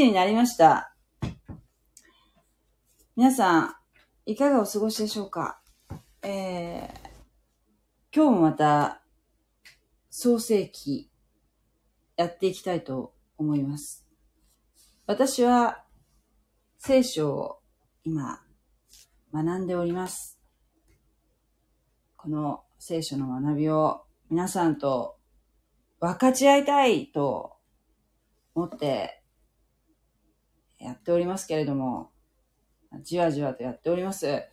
時になりました。皆さん、いかがお過ごしでしょうか？えー、今日もまた、創世記、やっていきたいと思います。私は、聖書を今、学んでおります。この聖書の学びを皆さんと分かち合いたいと思ってやっておりますけれども、じわじわとやっております。で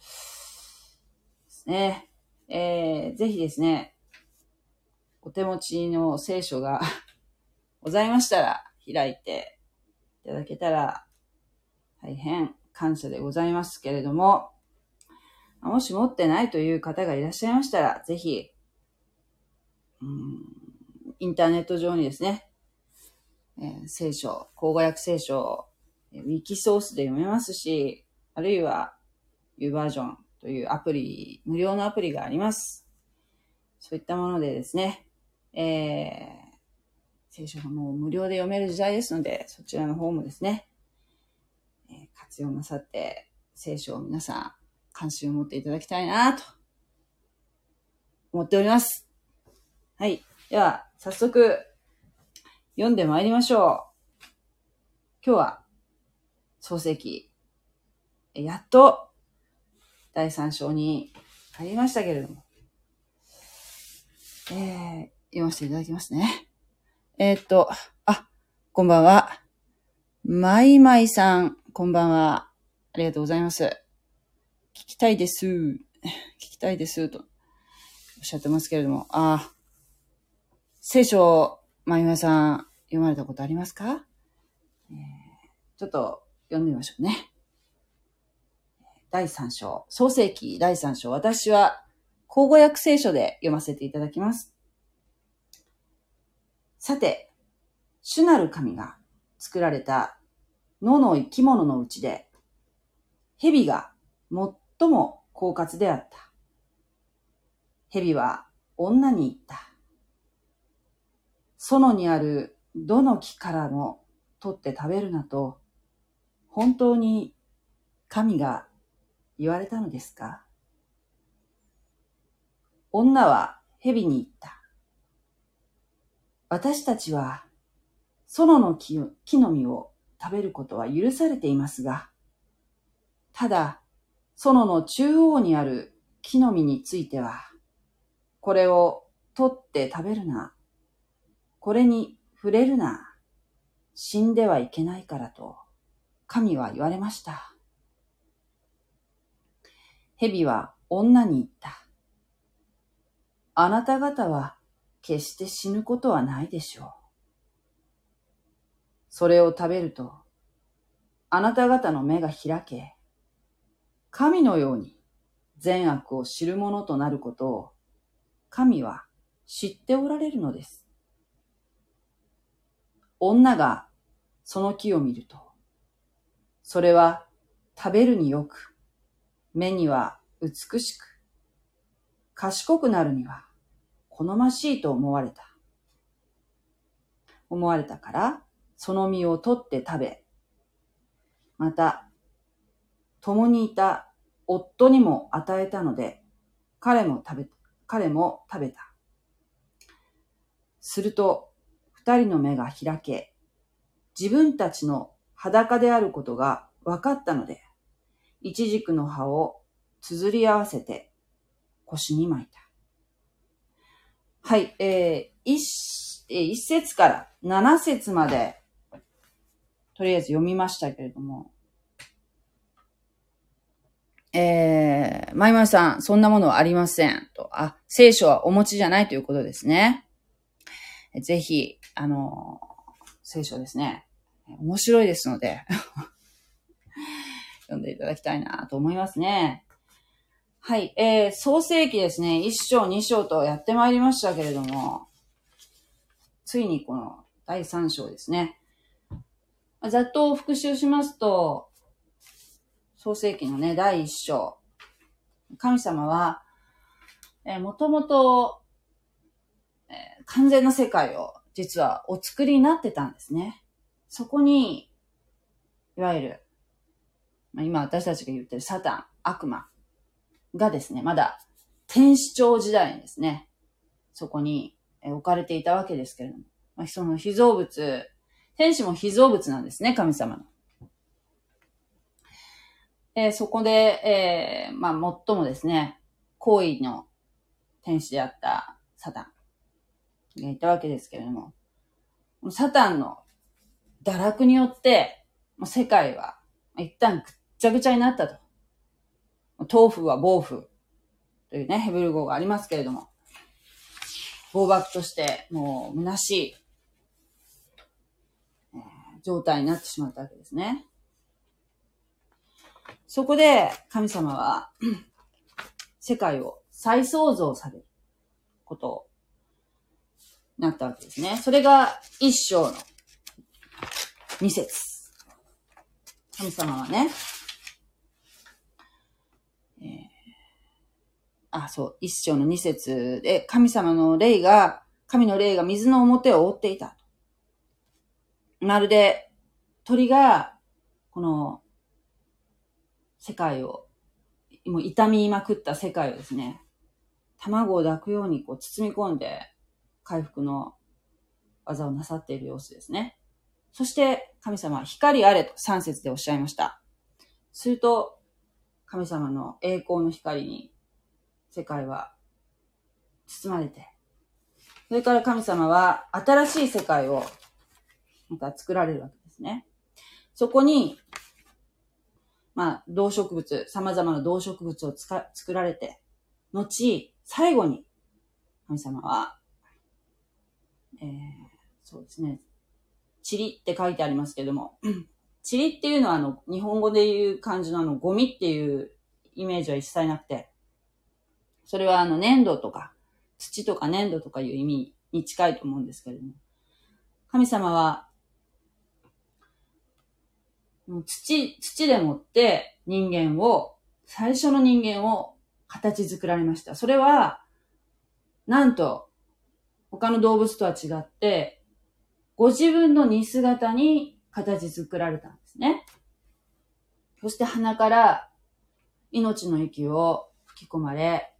すね。えー、ぜひですね、お手持ちの聖書が ございましたら開いていただけたら大変感謝でございますけれども、もし持ってないという方がいらっしゃいましたら、ぜひ、うん、インターネット上にですね、えー聖書、口語訳聖書、えーウィキソースで読めますし、あるいは U バージョンというアプリ、無料のアプリがあります。そういったものでですね、えー聖書がもう無料で読める時代ですので、そちらの方もですね、えー活用なさって、聖書を皆さん関心を持っていただきたいなと思っております。はい。では、早速、読んでまいりましょう。今日は、創世記、やっと、第3章に入りましたけれども、えー、読ませていただきますね。えーっと、あ、こんばんは。まいまいさん、こんばんは。ありがとうございます。聞きたいです。聞きたいです。と、おっしゃってますけれども。あ、聖書、まゆまさん、読まれたことありますか、えーちょっと読んでみましょうね。第3章、創世記第3章。私は、口語訳聖書で読ませていただきます。さて、主なる神が作られた野の生き物のうちで、蛇が最も狡猾であった。蛇は女に言った。園にあるどの木からも取って食べるなと、本当に神が言われたのですか？女は蛇に言った。私たちは園の木の実を食べることは許されていますが、ただ、園の中央にある木の実については、これを取って食べるな、これに触れるな、死んではいけないからと、神は言われました。蛇は女に言った。あなた方は決して死ぬことはないでしょう。それを食べると、あなた方の目が開け、神のように善悪を知る者となることを、神は知っておられるのです。女がその木を見ると、それは食べるによく、目には美しく、賢くなるには好ましいと思われた。思われたから、その実を取って食べ、また、共にいた夫にも与えたので、彼も食べ、彼も食べた。すると、二人の目が開け、自分たちの裸であることが分かったので、イチジクの葉を綴り合わせて腰に巻いた。はい、えー、一、え一節から七節まで、とりあえず読みましたけれども、えー、まいまいさん、そんなものはありません。と、あ、聖書はお持ちじゃないということですね。ぜひ、あの聖書ですね。面白いですので、読んでいただきたいなと思いますね。はい、えー、創世記ですね、1章、2章とやってまいりましたけれども、ついにこの第3章ですね。ざっと復習しますと、創世記のね、第1章。神様は、えー、もともとえー完全な世界を実はお作りになってたんですね。そこに、いわゆる、まあ、今私たちが言ってるサタン、悪魔がですね、まだ天使長時代にですね、そこに置かれていたわけですけれども、まあ、その被造物、天使も被造物なんですね、神様の。えーそこで、えーまあ、最もですね、行為の天使であったサタンがいたわけですけれども、サタンの堕落によって、もう世界は一旦ぐっちゃぐちゃになったと。東風は暴風というね、ヘブル語がありますけれども、暴漠としてもう虚しい、え状態になってしまったわけですね。そこで神様は 世界を再創造されることをなったわけですね。それが一章の二節。神様はね、えーあ、そう、一章の二節で、神様の霊が、神の霊が水の表を覆っていた。まるで鳥が、この世界を、もう痛みまくった世界をですね、卵を抱くようにこう包み込んで、回復の技をなさっている様子ですね。そして神様は光あれと3節でおっしゃいました。すると、神様の栄光の光に世界は包まれて、それから神様は新しい世界をまた作られるわけですね。そこに、まあ、動植物、様々な動植物をつか作られて、後、最後に、神様は、えー、そうですね、塵って書いてありますけども、塵っていうのはあの、日本語で言う感じのあの、ゴミっていうイメージは一切なくて、それはあの、粘土とか、土とか粘土とかいう意味に近いと思うんですけれども、神様は、土、土でもって人間を、最初の人間を形作られました。それは、なんと、他の動物とは違って、ご自分の似姿に形作られたんですね。そして鼻から命の息を吹き込まれ、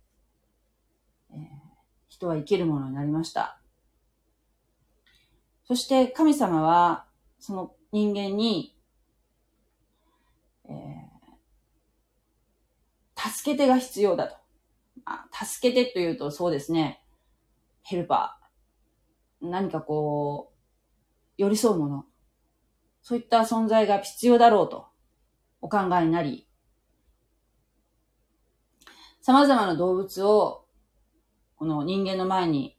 えー人は生きるものになりました。そして神様は、その人間に、えー助け手が必要だと。あ助けてというとそうですね、ヘルパー。何かこう、寄り添うもの。そういった存在が必要だろうとお考えになり、様々な動物をこの人間の前に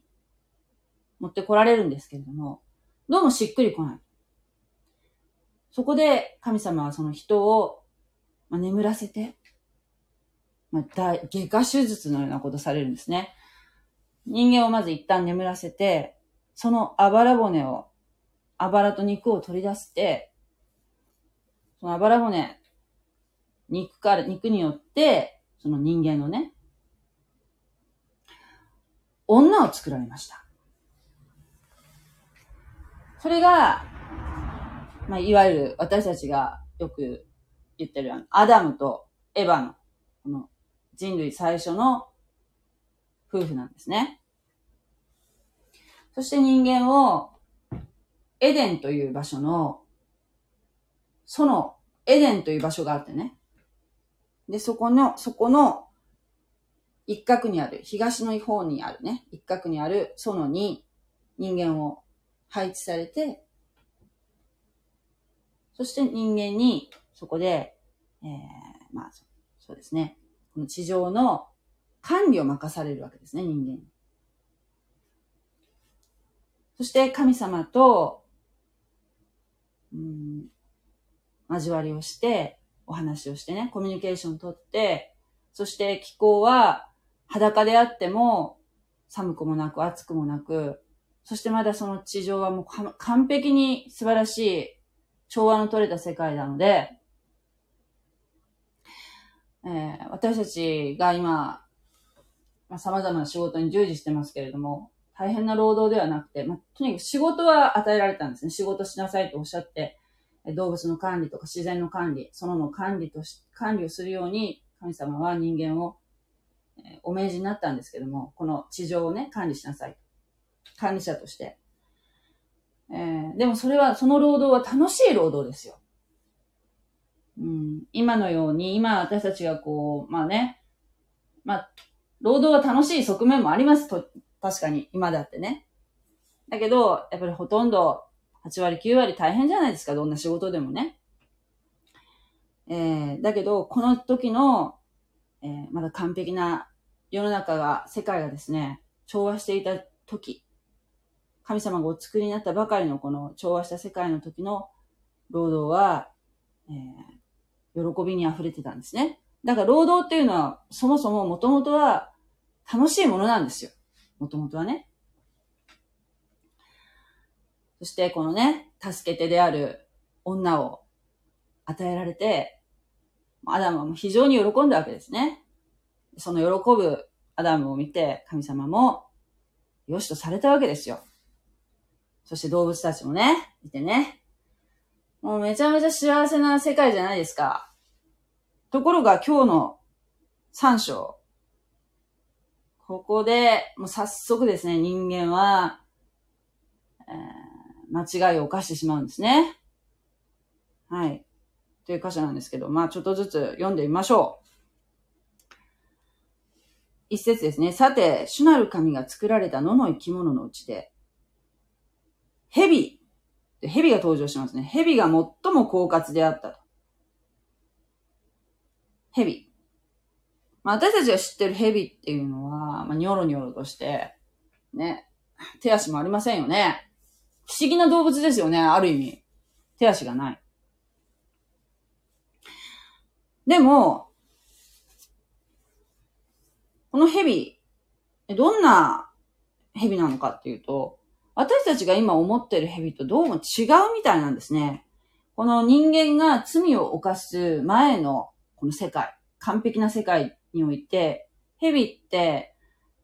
持ってこられるんですけれども、どうもしっくりこない。そこで神様はその人を、まあ、眠らせて、まあ、外科手術のようなことされるんですね。人間をまず一旦眠らせて、そのあばら骨を、あばらと肉を取り出して、そのあばら骨、肉から、肉によって、その人間のね、女を作られました。それが、まあ、いわゆる私たちがよく言ってるアダムとエヴァの、この人類最初の夫婦なんですね。そして人間をエデンという場所の、そのエデンという場所があってね。で、そこの、そこの一角にある、東の方にあるね、一角にある園に人間を配置されて、そして人間にそこで、えー、まあ、そうですね、この地上の管理を任されるわけですね、人間。そして神様と、うん、交わりをして、お話をしてね、コミュニケーションをとって、そして気候は裸であっても寒くもなく暑くもなく、そしてまだその地上はもう完璧に素晴らしい調和の取れた世界なので、えー私たちが今、まあ、様々な仕事に従事してますけれども、大変な労働ではなくて、まあ、とにかく仕事は与えられたんですね。仕事しなさいとおっしゃって、動物の管理とか自然の管理、そのの管理とし、管理をするように神様は人間を、えお命じになったんですけども、この地上をね、管理しなさい。管理者として。えー、でもそれは、その労働は楽しい労働ですよ。うん、今のように、今私たちがこう、まあね、まあ、労働は楽しい側面もありますと、確かに、今だってね。だけど、やっぱりほとんど、8割、9割大変じゃないですか、どんな仕事でもね。えー、だけど、この時の、えー、まだ完璧な世の中が、世界がですね、調和していた時、神様がお作りになったばかりのこの調和した世界の時の労働は、えー、喜びに溢れてたんですね。だから労働っていうのは、そもそももともとは楽しいものなんですよ。もともとはね。そしてこのね、助け手である女を与えられて、アダムは非常に喜んだわけですね。その喜ぶアダムを見て、神様も、よしとされたわけですよ。そして動物たちもね、いてね。もうめちゃめちゃ幸せな世界じゃないですか。ところが今日の3章。ここで、もう早速ですね、人間は、えー、間違いを犯してしまうんですね。はい。という箇所なんですけど、まあちょっとずつ読んでみましょう。一節ですね。さて、主なる神が作られた野の生き物のうちで、蛇。蛇が登場しますね。蛇が最も狡猾であったと。蛇。まあ、私たちが知ってる蛇っていうのは、まあ、ニョロニョロとして、ね、手足もありませんよね。不思議な動物ですよね、ある意味。手足がない。でも、この蛇、どんな蛇なのかっていうと、私たちが今思ってる蛇とどうも違うみたいなんですね。この人間が罪を犯す前のこの世界、完璧な世界において、蛇って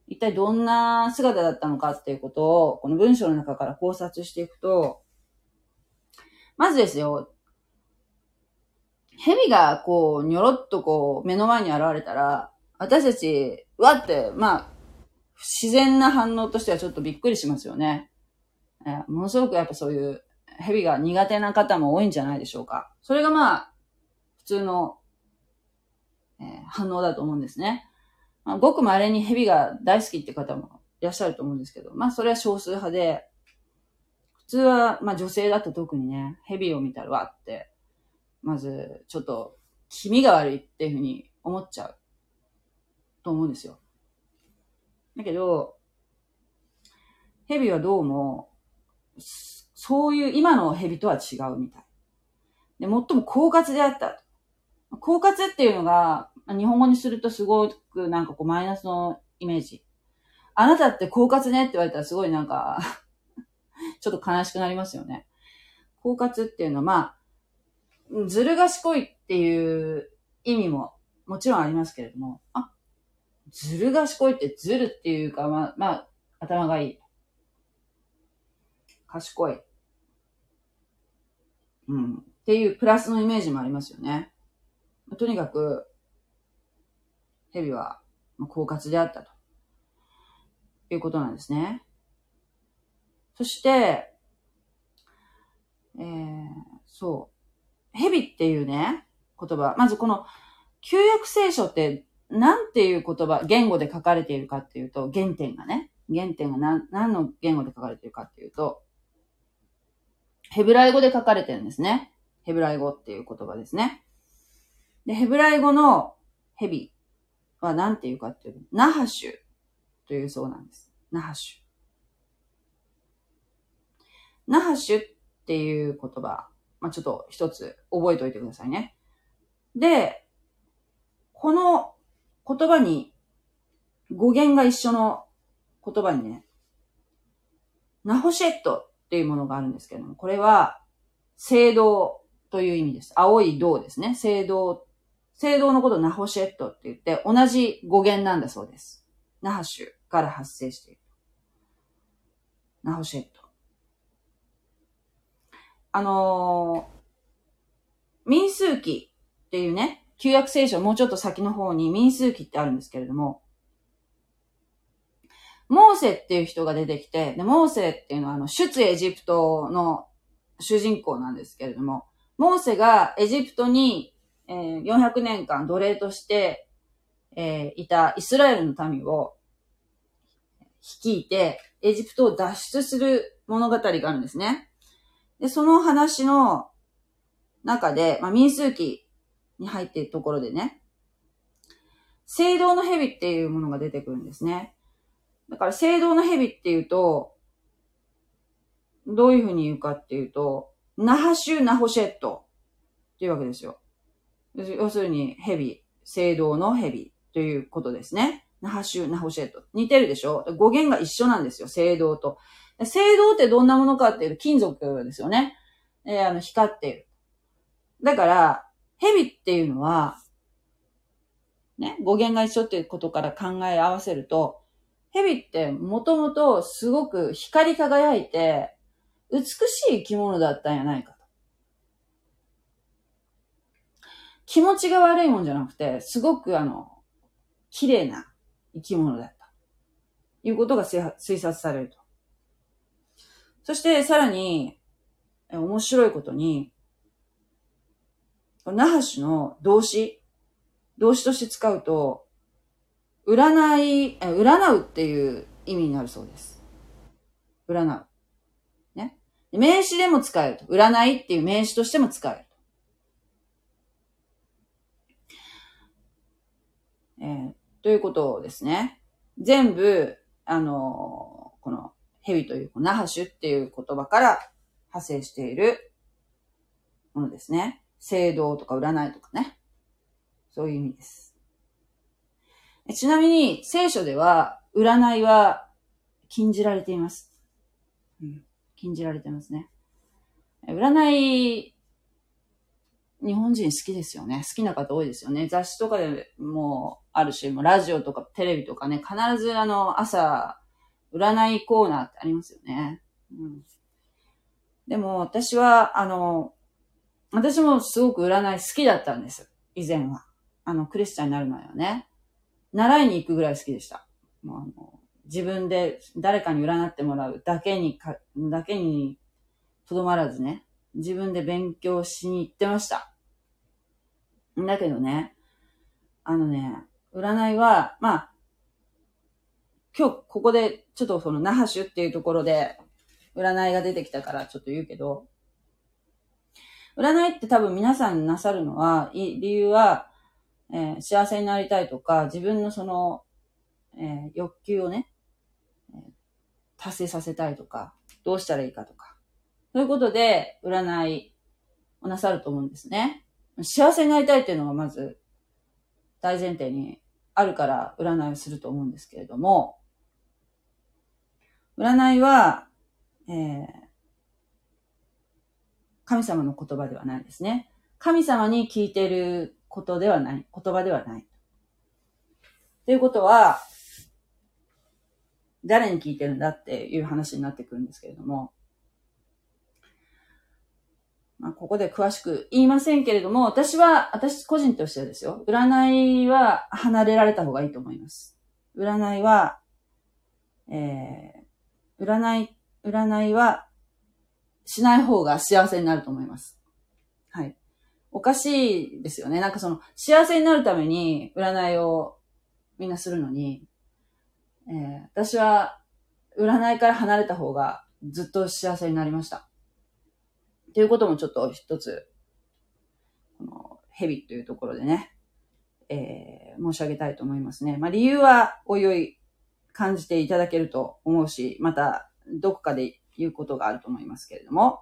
一体どんな姿だったのかっていうことを、この文章の中から考察していくと、まずですよ、蛇がこう、にょろっとこう、目の前に現れたら、私たち、わって、まあ、自然な反応としてはちょっとびっくりしますよね。えー、ものすごくやっぱそういう蛇が苦手な方も多いんじゃないでしょうか。それがまあ、普通の、えー、反応だと思うんですね。まあ、ごく稀に蛇が大好きって方もいらっしゃると思うんですけど、まあそれは少数派で、普通は、まあ女性だと特にね、蛇を見たらわって、まずちょっと気味が悪いっていうふうに思っちゃうと思うんですよ。だけど、蛇はどうも、そういう今の蛇とは違うみたい。で、最も狡猾であった。狡猾っていうのが、日本語にするとすごくなんかこうマイナスのイメージ。あなたって狡猾ねって言われたらすごいなんか ちょっと悲しくなりますよね。狡猾っていうのはまあ、ずる賢いっていう意味ももちろんありますけれども、あ、ずる賢いってずるっていうか、まあ、まあ、頭がいい。賢い。うん。っていうプラスのイメージもありますよね。とにかく、蛇は狡猾であったと。いうことなんですね。そして、えー、そう。蛇っていうね、言葉。まずこの、旧約聖書って何ていう言葉、言語で書かれているかっていうと、原点がね、原点が何何の言語で書かれているかっていうと、ヘブライ語で書かれてるんですね。ヘブライ語っていう言葉ですね。で、ヘブライ語のヘビは何て言うかっていうと、ナハシュというそうなんです。ナハシュ。ナハシュっていう言葉、まあ、ちょっと一つ覚えておいてくださいね。で、この言葉に語源が一緒の言葉にね、ナホシェットっていうものがあるんですけども、これは、聖堂という意味です。青い銅ですね。聖堂。聖堂のことナホシェットって言って、同じ語源なんだそうです。ナハシュから発生している。ナホシェット。あのー、民数記っていうね、旧約聖書もうちょっと先の方に民数記ってあるんですけれども、モーセっていう人が出てきて、で、モーセっていうのはあの、出エジプトの主人公なんですけれども、モーセがエジプトに、えー、400年間奴隷として、えー、いたイスラエルの民を率いて、エジプトを脱出する物語があるんですね。で、その話の中で、まあ、民数記に入っているところでね、聖堂の蛇っていうものが出てくるんですね。だから、聖堂の蛇っていうと、どういうふうに言うかっていうと、ナハシュ・ナホシェットっていうわけですよ。要するに、蛇、聖堂の蛇ということですね。ナハシュ・ナホシェット。似てるでしょ？語源が一緒なんですよ、聖堂と。聖堂ってどんなものかっていうと金属ですよね。えー、あの、光っている。だから、蛇っていうのは、ね、語源が一緒っていうことから考え合わせると、蛇ってもともとすごく光り輝いて、美しい生き物だったんやないかと。気持ちが悪いもんじゃなくて、すごくあの、綺麗な生き物だった。いうことが推察されると。そしてさらに、面白いことに、ナハシの動詞、動詞として使うと、占い、占うっていう意味になるそうです。占う。ね。名詞でも使えると。占いっていう名詞としても使えると。えー、ということですね。全部、あのー、この、蛇という、ナハシュっていう言葉から派生しているものですね。聖堂とか占いとかね。そういう意味です。ちなみに、聖書では、占いは禁じられています。うん、禁じられてますね。占い、日本人好きですよね。好きな方多いですよね。雑誌とかでもあるし、もうラジオとかテレビとかね、必ずあの、朝、占いコーナーってありますよね。うん、でも、私は、あの、私もすごく占い好きだったんです。以前は。あの、クリスチャンになる前はね。習いに行くぐらい好きでした。もうあの自分で誰かに占ってもらうだけにか、だけにとどまらずね、自分で勉強しに行ってました。だけどね、あのね、占いは、まあ、今日ここでちょっとその那覇州っていうところで占いが出てきたからちょっと言うけど、占いって多分皆さんなさるのは、い理由は、えー、幸せになりたいとか、自分のその、えー、欲求をね、達成させたいとか、どうしたらいいかとか、そういうことで占いをなさると思うんですね。幸せになりたいっていうのがまず大前提にあるから占いをすると思うんですけれども、占いは、えー、神様の言葉ではないですね。神様に聞いてることではない。言葉ではない。ということは、誰に聞いてるんだっていう話になってくるんですけれども、まあ、ここで詳しく言いませんけれども、私は、私個人としてはですよ、占いは離れられた方がいいと思います。占いは、えー、占い、占いはしない方が幸せになると思います。はい。おかしいですよね。なんかその、幸せになるために占いをみんなするのに、えー、私は占いから離れた方がずっと幸せになりました。ということもちょっと一つ、この、ヘビというところでね、えー、申し上げたいと思いますね。まあ理由はおいおい感じていただけると思うし、またどこかで言うことがあると思いますけれども、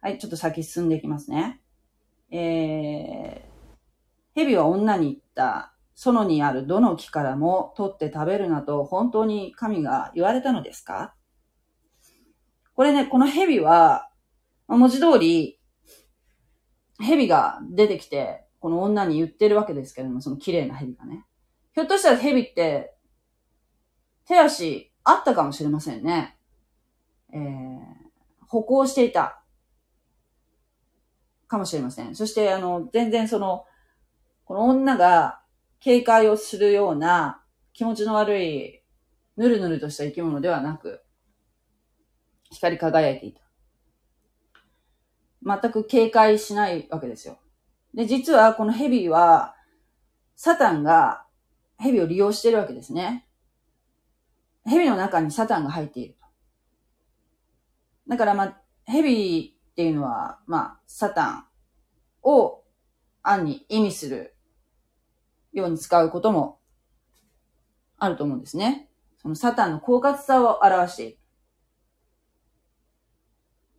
はい、ちょっと先進んでいきますね。えー、蛇は女に言った。園にあるどの木からも取って食べるなと本当に神が言われたのですか？これね、この蛇は、文字通り、蛇が出てきて、この女に言ってるわけですけれども、その綺麗な蛇がね。ひょっとしたら蛇って、手足あったかもしれませんね。えー、歩行していた。かもしれません。そして、あの、全然その、この女が警戒をするような気持ちの悪い、ぬるぬるとした生き物ではなく、光り輝いていた。全く警戒しないわけですよ。で、実はこの蛇は、サタンが蛇を利用しているわけですね。蛇の中にサタンが入っていると。だからまあ、蛇っていうのは、まあ、サタンを暗に意味するように使うこともあると思うんですね。そのサタンの狡猾さを表している。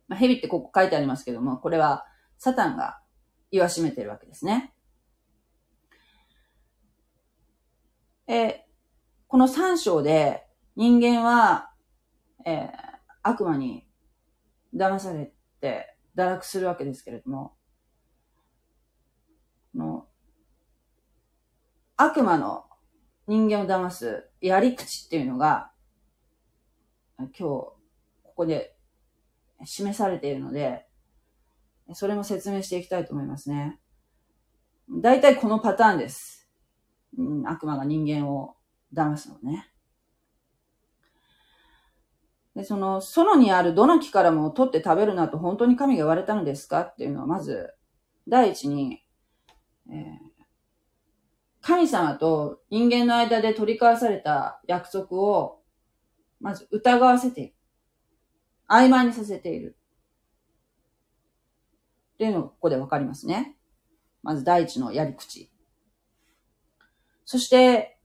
まあ、蛇ってここ書いてありますけども、これはサタンが言わしめてるわけですね。えこの三章で人間は、えー、悪魔に騙されて堕落するわけですけれども、の悪魔の人間を騙すやり口っていうのが、今日、ここで示されているので、それも説明していきたいと思いますね。大体このパターンです。うん、悪魔が人間を騙すのね。で、その、園にあるどの木からも取って食べるなと本当に神が言われたのですかっていうのは、まず、第一に、えー、神様と人間の間で取り交わされた約束を、まず疑わせている。曖昧にさせている。っていうのがここでわかりますね。まず第一のやり口。そして、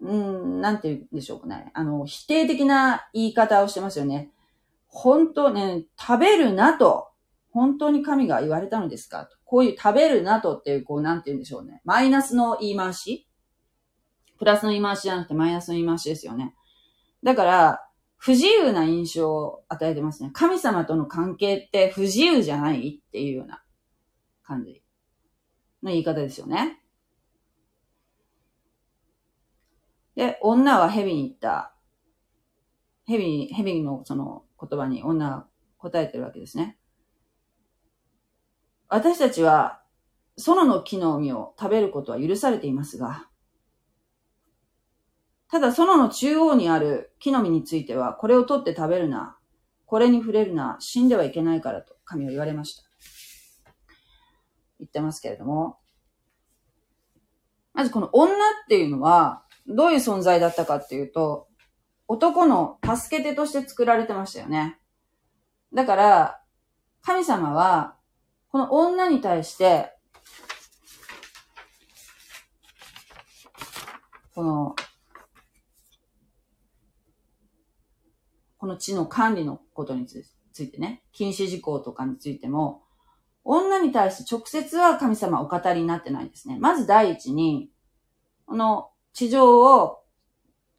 うん、なんて言うんでしょうかね。あの、否定的な言い方をしてますよね。本当ね、食べるなと、本当に神が言われたのですか。こういう食べるなとっていう、こう、なんて言うんでしょうね。マイナスの言い回しプラスの言い回しじゃなくてマイナスの言い回しですよね。だから、不自由な印象を与えてますね。神様との関係って不自由じゃないっていうような感じの言い方ですよね。で、女は蛇に言った。蛇に、蛇のその言葉に女は答えてるわけですね。私たちは、園の木の実を食べることは許されていますが、ただ園の中央にある木の実については、これを取って食べるな。これに触れるな。死んではいけないからと神は言われました。言ってますけれども。まずこの女っていうのは、どういう存在だったかっていうと、男の助け手として作られてましたよね。だから、神様は、この女に対して、このこの地の管理のことについてね、禁止事項とかについても、女に対して直接は神様お語りになってないんですね。まず第一に、この地上を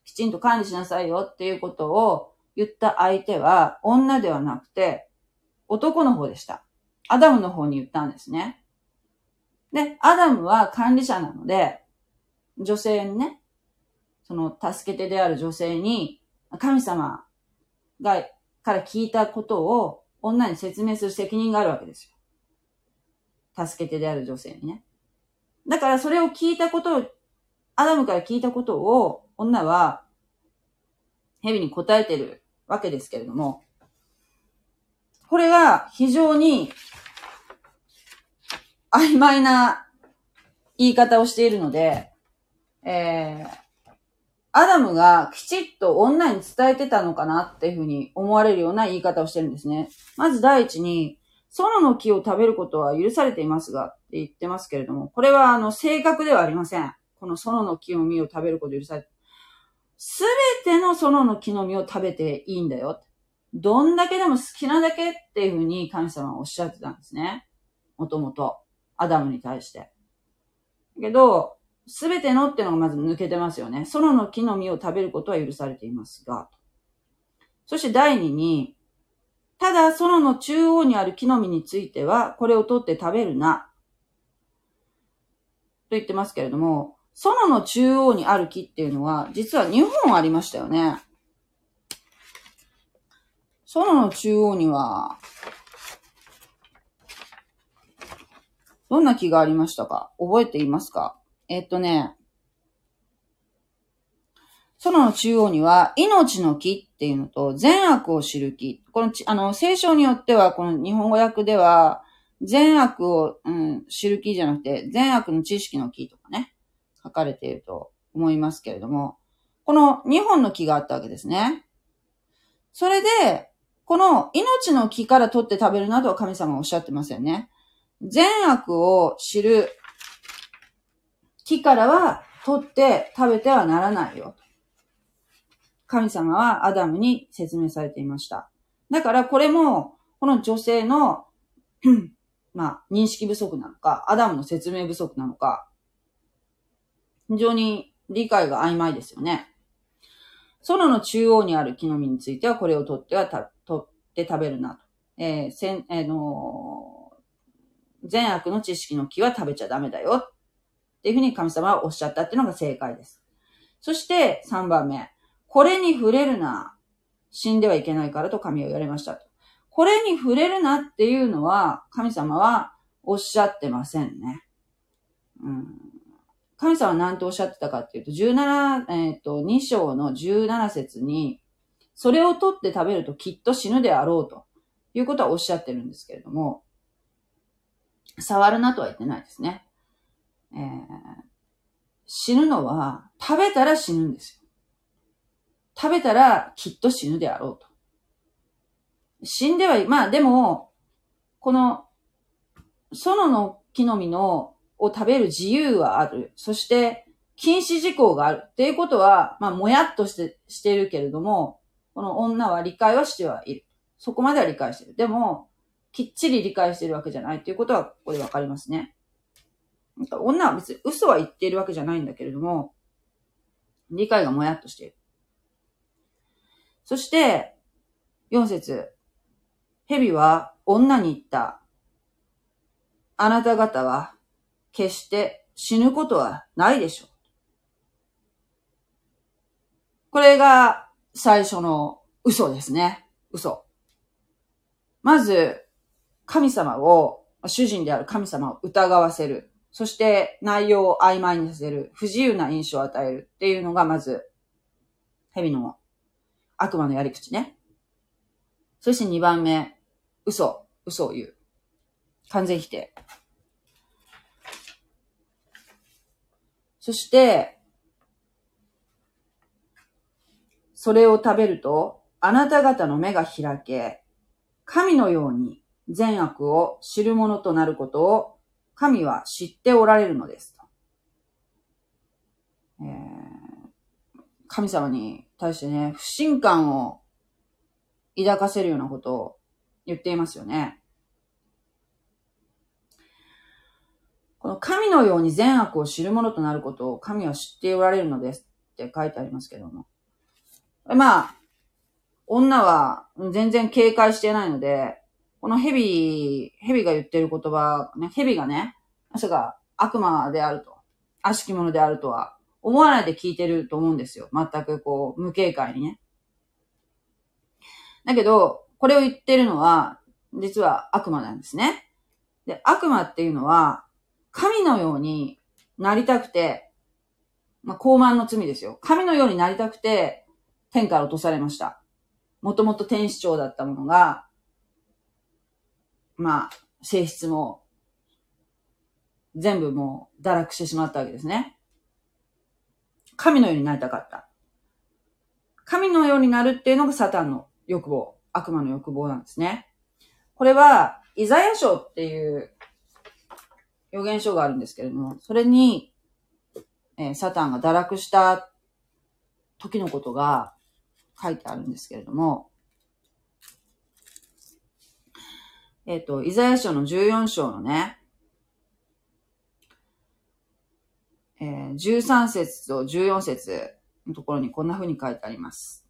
きちんと管理しなさいよっていうことを言った相手は女ではなくて男の方でした。アダムの方に言ったんですね。で、アダムは管理者なので、女性にね、その助け手である女性に、神様が、から聞いたことを女に説明する責任があるわけですよ。助け手である女性にね。だからそれを聞いたことを、アダムから聞いたことを女は蛇に答えてるわけですけれども、これが非常に曖昧な言い方をしているので、えー、アダムがきちっと女に伝えてたのかなっていうふうに思われるような言い方をしてるんですね。まず第一に、園の木を食べることは許されていますがって言ってますけれども、これはあの正確ではありません。この園の木の実を食べること許されて。すべての園の木の実を食べていいんだよ。どんだけでも好きなだけっていうふうに神様はおっしゃってたんですね。もともと。アダムに対して。けど、すべてのってのがまず抜けてますよね。園の木の実を食べることは許されていますが。そして第二に、ただ園の中央にある木の実については、これを取って食べるな。と言ってますけれども、園の中央にある木っていうのは、実は2本ありましたよね。空の中央には、どんな木がありましたか？覚えていますか？えっとね、空の中央には、命の木っていうのと、善悪を知る木。このあの、聖書によっては、この日本語訳では、善悪を、うん、知る木じゃなくて、善悪の知識の木とかね、書かれていると思いますけれども、この2本の木があったわけですね。それで、この命の木から取って食べるなどは神様がおっしゃってますよね。善悪を知る木からは取って食べてはならないよ。神様はアダムに説明されていました。だからこれも、この女性の まあ、認識不足なのか、アダムの説明不足なのか、非常に理解が曖昧ですよね。空の中央にある木の実については、これを取ってはた、取って食べるなと。えー、せん、えー、のー、善悪の知識の木は食べちゃダメだよ。っていうふうに神様はおっしゃったっていうのが正解です。そして3番目。これに触れるな。死んではいけないからと神は言われましたと。これに触れるなっていうのは、神様はおっしゃってませんね。うん、神様は何とおっしゃってたかっていうと、17、えっ、ー、と、2章の17節に、それを取って食べるときっと死ぬであろうということはおっしゃってるんですけれども、触るなとは言ってないですね。えー、死ぬのは食べたら死ぬんですよ。食べたらきっと死ぬであろうと。死んではい、まあでも、この、園の木の実の、を食べる自由はある。そして、禁止事項がある。っていうことは、まあ、もやっとして、してるけれども、この女は理解はしてはいる。そこまでは理解してる。でも、きっちり理解してるわけじゃないということは、ここでわかりますね。女は別に嘘は言っているわけじゃないんだけれども、理解がもやっとしている。そして、4節蛇は女に言った。あなた方は決して死ぬことはないでしょう。これが最初の嘘ですね。嘘。まず、神様を、主人である神様を疑わせる。そして内容を曖昧にさせる。不自由な印象を与えるっていうのがまず、蛇の悪魔のやり口ね。そして二番目、嘘、嘘を言う。完全否定。そして、それを食べると、あなた方の目が開け、神のように善悪を知る者となることを神は知っておられるのです。えー、神様に対してね、不信感を抱かせるようなことを言っていますよね。この神のように善悪を知る者となることを神は知っておられるのですって書いてありますけども。まあ、女は全然警戒してないので、この蛇、蛇が言ってる言葉、ね、蛇がね、まさか悪魔であると、悪しき者であるとは思わないで聞いてると思うんですよ。全くこう、無警戒にね。だけど、これを言ってるのは、実は悪魔なんですね。で、悪魔っていうのは、神のようになりたくて、まあ、高慢の罪ですよ。神のようになりたくて、天から落とされました。もともと天使長だったものが、まあ、性質も、全部もう堕落してしまったわけですね。神のようになりたかった。神のようになるっていうのがサタンの欲望。悪魔の欲望なんですね。これは、イザヤ書っていう予言書があるんですけれども、それに、えー、サタンが堕落した時のことが書いてあるんですけれども、えっ、ー、と、イザヤ書の14章のね、えー、13節と14節のところにこんな風に書いてあります。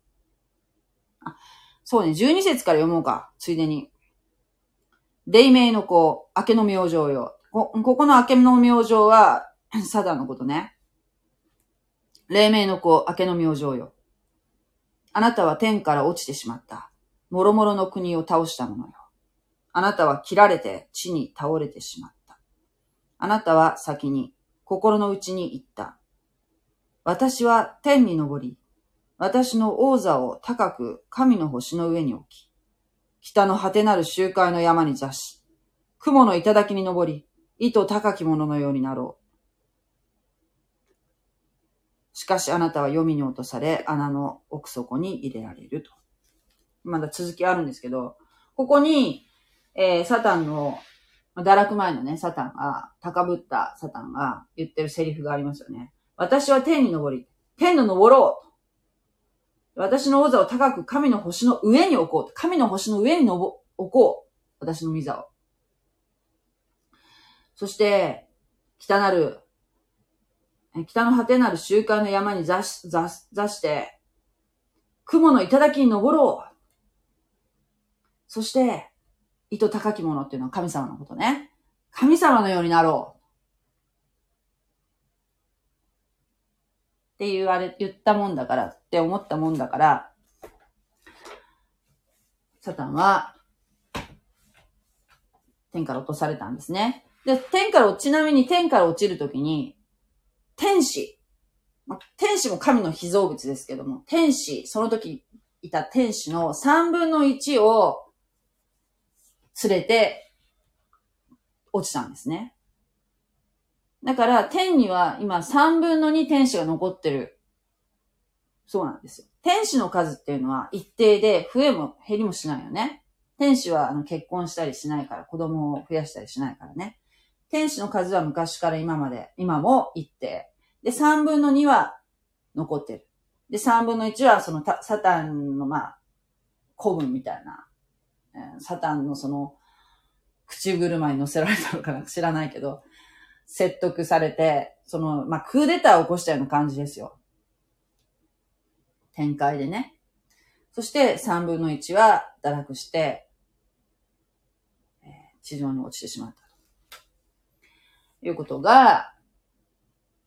あそうね、12節から読もうか、ついでに。黎明の子、明けの明星よ。こ、ここの明けの明星は、サダのことね。黎明の子、明けの明星よ。あなたは天から落ちてしまった。諸々の国を倒したものよ。あなたは切られて地に倒れてしまった。あなたは先に心の内に言った。私は天に昇り、私の王座を高く神の星の上に置き、北の果てなる集会の山に座し、雲の頂に登り、糸高き者のようになろう。しかしあなたは読みに落とされ、穴の奥底に入れられると。まだ続きあるんですけど、ここに、えー、サタンの、堕落前のね、サタンが、高ぶったサタンが言ってるセリフがありますよね。私は天に登り、天の登ろう私の王座を高く神の星の上に置こう。神の星の上に置こう。私の御座を。そして、北なる、北の果てなる集会の山に座し、座座して、雲の頂に登ろう。そして、糸高き者っていうのは神様のことね。神様のようになろう。って言われ、言ったもんだからって思ったもんだから、サタンは、天から落とされたんですね。で、天から、ちなみに天から落ちるときに、天使、天使も神の被造物ですけども、天使、その時いた天使の3分の1を連れて落ちたんですね。だから、天には今3分の2天使が残ってる。そうなんですよ。天使の数っていうのは一定で増えも減りもしないよね。天使はあの結婚したりしないから子供を増やしたりしないからね。天使の数は昔から今まで、今も一定。で、3分の2は残ってる。で、3分の1はそのサタンのまあ、古文みたいな、サタンのその、口車に乗せられたのかな知らないけど、説得されて、その、まあ、クーデターを起こしたような感じですよ。展開でね。そして3分の1は堕落して、地上に落ちてしまったと。いうことが、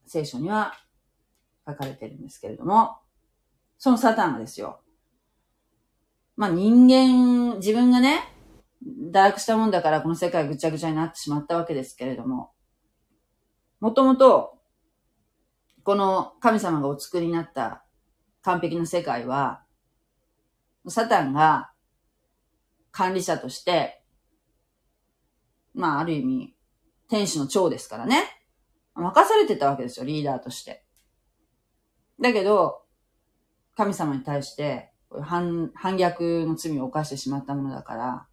聖書には書かれてるんですけれども、そのサタンがですよ。まあ人間、自分がね、堕落したもんだからこの世界ぐちゃぐちゃになってしまったわけですけれども、もともと、この神様がお作りになった完璧な世界は、サタンが管理者として、まあある意味、天使の長ですからね。任されてたわけですよ、リーダーとして。だけど、神様に対して、反、反逆の罪を犯してしまったものだから、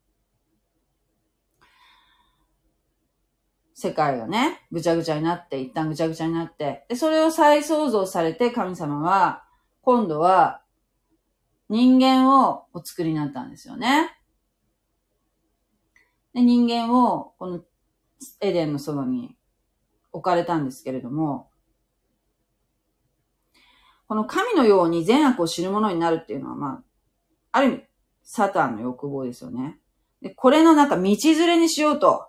世界がね、ぐちゃぐちゃになって、一旦ぐちゃぐちゃになって、で、それを再創造されて神様は、今度は人間をお作りになったんですよね。で、人間をこのエデンのそばに置かれたんですけれども、この神のように善悪を知る者になるっていうのは、まあ、ある意味、サタンの欲望ですよね。で、これのなんか道連れにしようと。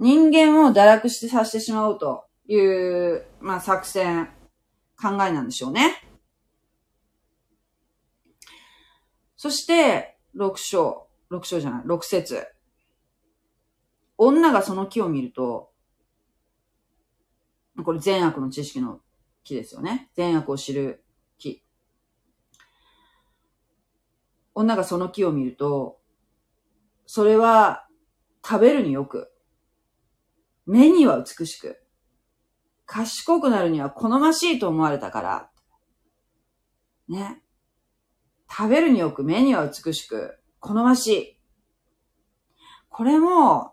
人間を堕落してさせてしまおうという、まあ、作戦、考えなんでしょうね。そして、六章、六章じゃない、六節。女がその木を見ると、これ善悪の知識の木ですよね。善悪を知る木。女がその木を見ると、それは食べるによく、目には美しく、賢くなるには好ましいと思われたから。ね。食べるによく目には美しく、好ましい。これも、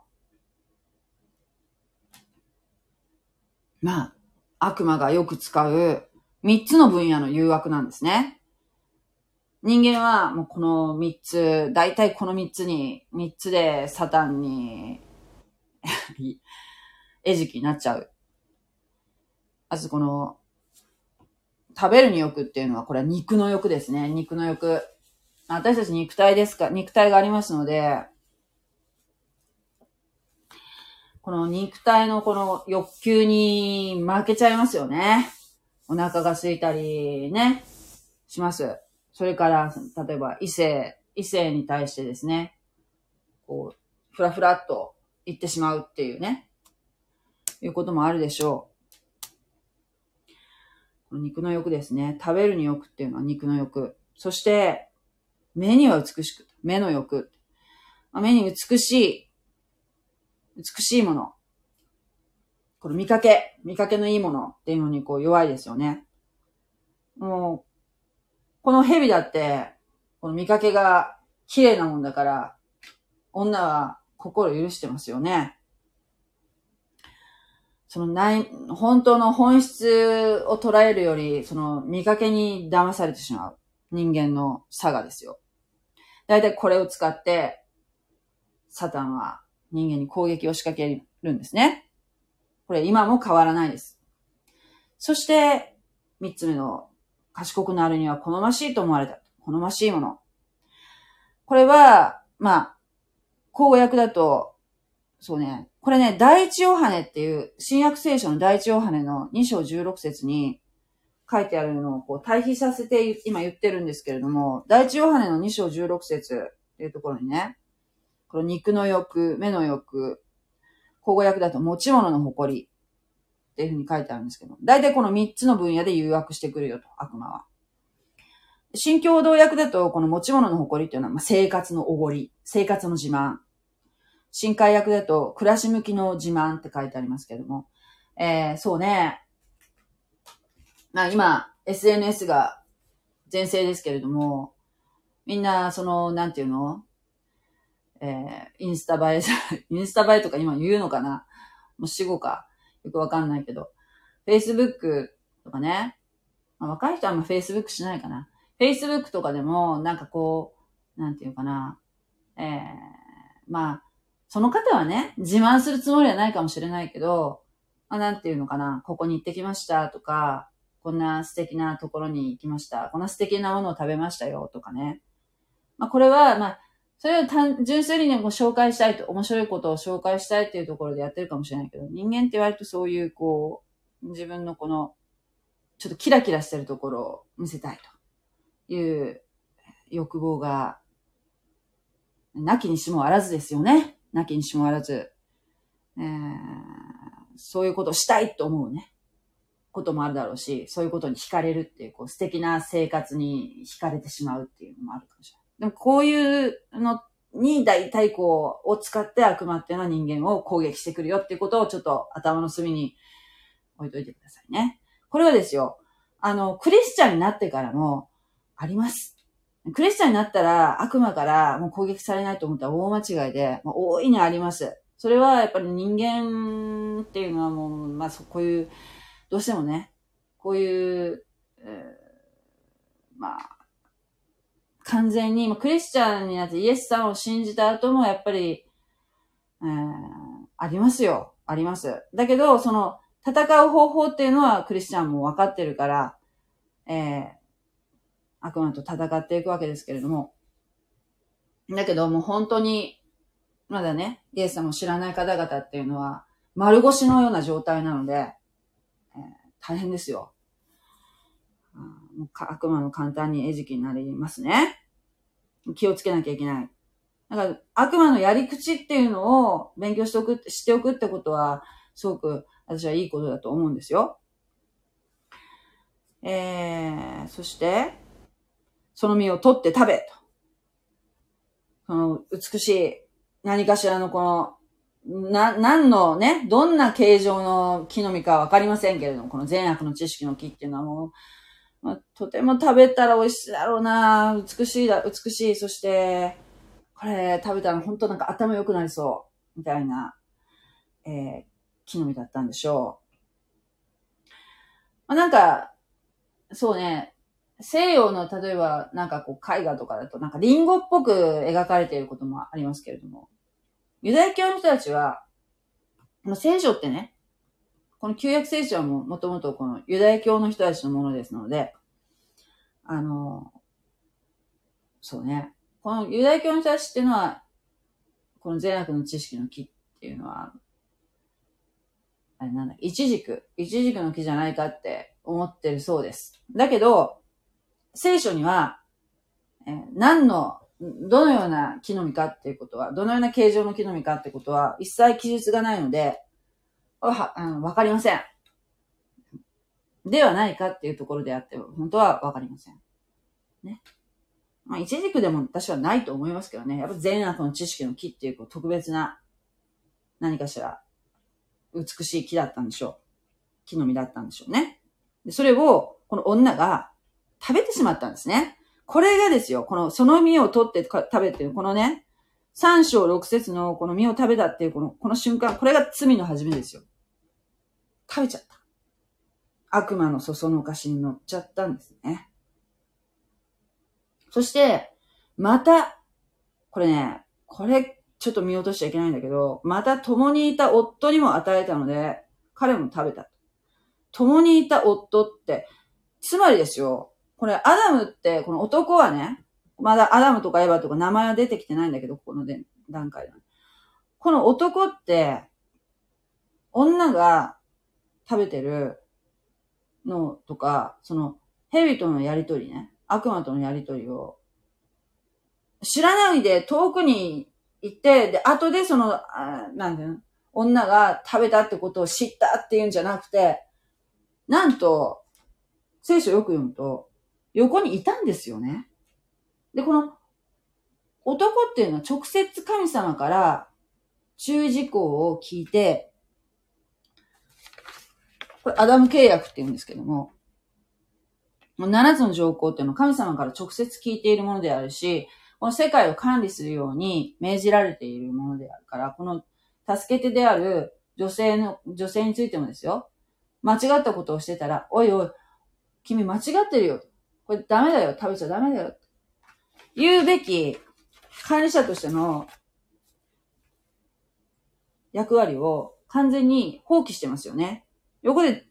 まあ、悪魔がよく使う三つの分野の誘惑なんですね。人間はもうこの三つ、大体この三つに、三つでサタンに 餌食になっちゃう。まずこの、食べるに欲っていうのは、これは肉の欲ですね。肉の欲。私たち肉体ですか、肉体がありますので、この肉体のこの欲求に負けちゃいますよね。お腹が空いたりね、します。それから、例えば異性、異性に対してですね、こう、ふらふらっと言ってしまうっていうね、いうこともあるでしょう。この肉の欲ですね。食べるに欲っていうのは肉の欲。そして、目には美しく、目の欲。目に美しい、美しいもの。この見かけ、見かけのいいものっていうのにこう弱いですよね。もう、この蛇だって、この見かけが綺麗なもんだから、女は心許してますよね。その内、本当の本質を捉えるより、その見かけに騙されてしまう人間の差がですよ。だいたいこれを使って、サタンは人間に攻撃を仕掛けるんですね。これ今も変わらないです。そして、三つ目の賢くなるには好ましいと思われた。好ましいもの。これは、まあ、公約だと、そうね、これね、第一ヨハネっていう、新約聖書の第一ヨハネの2章16節に書いてあるのをこう対比させて今言ってるんですけれども、第一ヨハネの2章16節っていうところにね、この肉の欲、目の欲、口語訳だと持ち物の誇りっていうふうに書いてあるんですけど、大体この3つの分野で誘惑してくるよと、悪魔は。新共同訳だと、この持ち物の誇りっていうのは、まあ、生活のおごり、生活の自慢。新海訳だと、暮らし向きの自慢って書いてありますけども。えー、そうね。まあ今、SNS が全盛ですけれども、みんな、その、なんていうの？えー、インスタ映え、インスタ映えとか今言うのかな？もう死後か。よくわかんないけど。Facebook とかね。まあ、若い人はあんま Facebook しないかな。Facebook とかでも、なんかこう、なんていうかな。えー、まあ、その方はね、自慢するつもりはないかもしれないけど、まあ、なんていうのかな。ここに行ってきましたとか、こんな素敵なところに行きました。こんな素敵なものを食べましたよとかね。まあ、これは、まあ、それを単純粋にね、も紹介したいと、面白いことを紹介したいっていうところでやってるかもしれないけど、人間って割とそういう、こう、自分のこの、ちょっとキラキラしてるところを見せたいという欲望が、なきにしもあらずですよね。なきにしもあらず。えー、そういうことをしたいと思うね。こともあるだろうし、そういうことに惹かれるっていう、こう素敵な生活に惹かれてしまうっていうのもあるかもしれない。でこういうのに大体こう、を使って悪魔っていうのは人間を攻撃してくるよっていうことをちょっと頭の隅に置いといてくださいね。これはですよ、あの、クリスチャンになってからもあります。クリスチャンになったら悪魔からもう攻撃されないと思ったら大間違いで、まあ、大いにあります。それはやっぱり人間っていうのはもう、まあそ、こういう、どうしてもね、こういう、えー、まあ、完全に、クリスチャンになってイエスさんを信じた後もやっぱり、えー、ありますよ。あります。だけど、その、戦う方法っていうのはクリスチャンも分かってるから、えー、悪魔と戦っていくわけですけれども。だけどもう本当に、まだね、イエス様を知らない方々っていうのは、丸腰のような状態なので、えー、大変ですよ。悪魔の簡単に餌食になりますね。気をつけなきゃいけない。だから、悪魔のやり口っていうのを勉強しておく、しておくってことは、すごく私はいいことだと思うんですよ。えー、そして、その実を取って食べ、と。その美しい何かしらのこの、な、何のね、どんな形状の木の実かわかりませんけれども、この善悪の知識の木っていうのはもう、まあ、とても食べたら美味しいだろうな美しいだ、美しい。そして、これ食べたら本当なんか頭良くなりそう。みたいな、えー、木の実だったんでしょう。まあ、なんか、そうね、西洋の例えばなんかこう絵画とかだとなんかリンゴっぽく描かれていることもありますけれども、ユダヤ教の人たちは、この聖書ってね、この旧約聖書はももともとこのユダヤ教の人たちのものですので、あの、そうね。このユダヤ教の人たちっていうのは、この善悪の知識の木っていうのは、あれなんだ、一軸、一軸の木じゃないかって思ってるそうです。だけど、聖書には、え、何のどのような木の実かっていうことは、どのような形状の木の実かってことは、一切記述がないので、わ、あのわかりません。ではないかっていうところであって、本当はわかりません。ね。まあ、一軸でも私はないと思いますけどね。やっぱ善悪の知識の木っていう特別な何かしら美しい木だったんでしょう。木の実だったんでしょうね。でそれを、この女が食べてしまったんですね。これがですよ、この、その実を取って食べてる、このね、三章六節のこの実を食べたっていうこの、この瞬間、これが罪の始めですよ。食べちゃった。悪魔のそそのかしに乗っちゃったんですね。そして、また、これね、これ、ちょっと見落としちゃいけないんだけど、また共にいた夫にも与えたので、彼も食べた。共にいた夫って、つまりですよ、これ、アダムって、この男はね、まだアダムとかエヴァとか名前は出てきてないんだけど、この段階で。この男って、女が食べてるのとか、その、蛇とのやりとりね、悪魔とのやりとりを、知らないで遠くに行って、で、後でその、あなんていうの女が食べたってことを知ったっていうんじゃなくて、なんと、聖書よく読むと、横にいたんですよね。で、この男っていうのは直接神様から注意事項を聞いて、これアダム契約って言うんですけども、もう7つの条項っていうのは神様から直接聞いているものであるし、この世界を管理するように命じられているものであるから、この助け手である女性の、女性についてもですよ、間違ったことをしてたら、おいおい、君間違ってるよ。これダメだよ。食べちゃダメだよ。言うべき管理者としての役割を完全に放棄してますよね。横で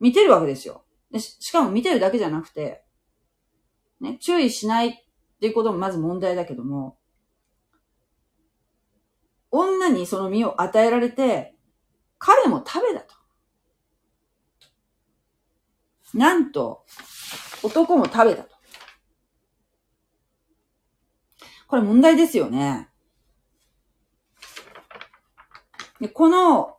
見てるわけですよ。でしかも見てるだけじゃなくて、ね、注意しないっていうこともまず問題だけども、女にその身を与えられて、彼も食べだと。なんと、男も食べたと。これ問題ですよね。で、この、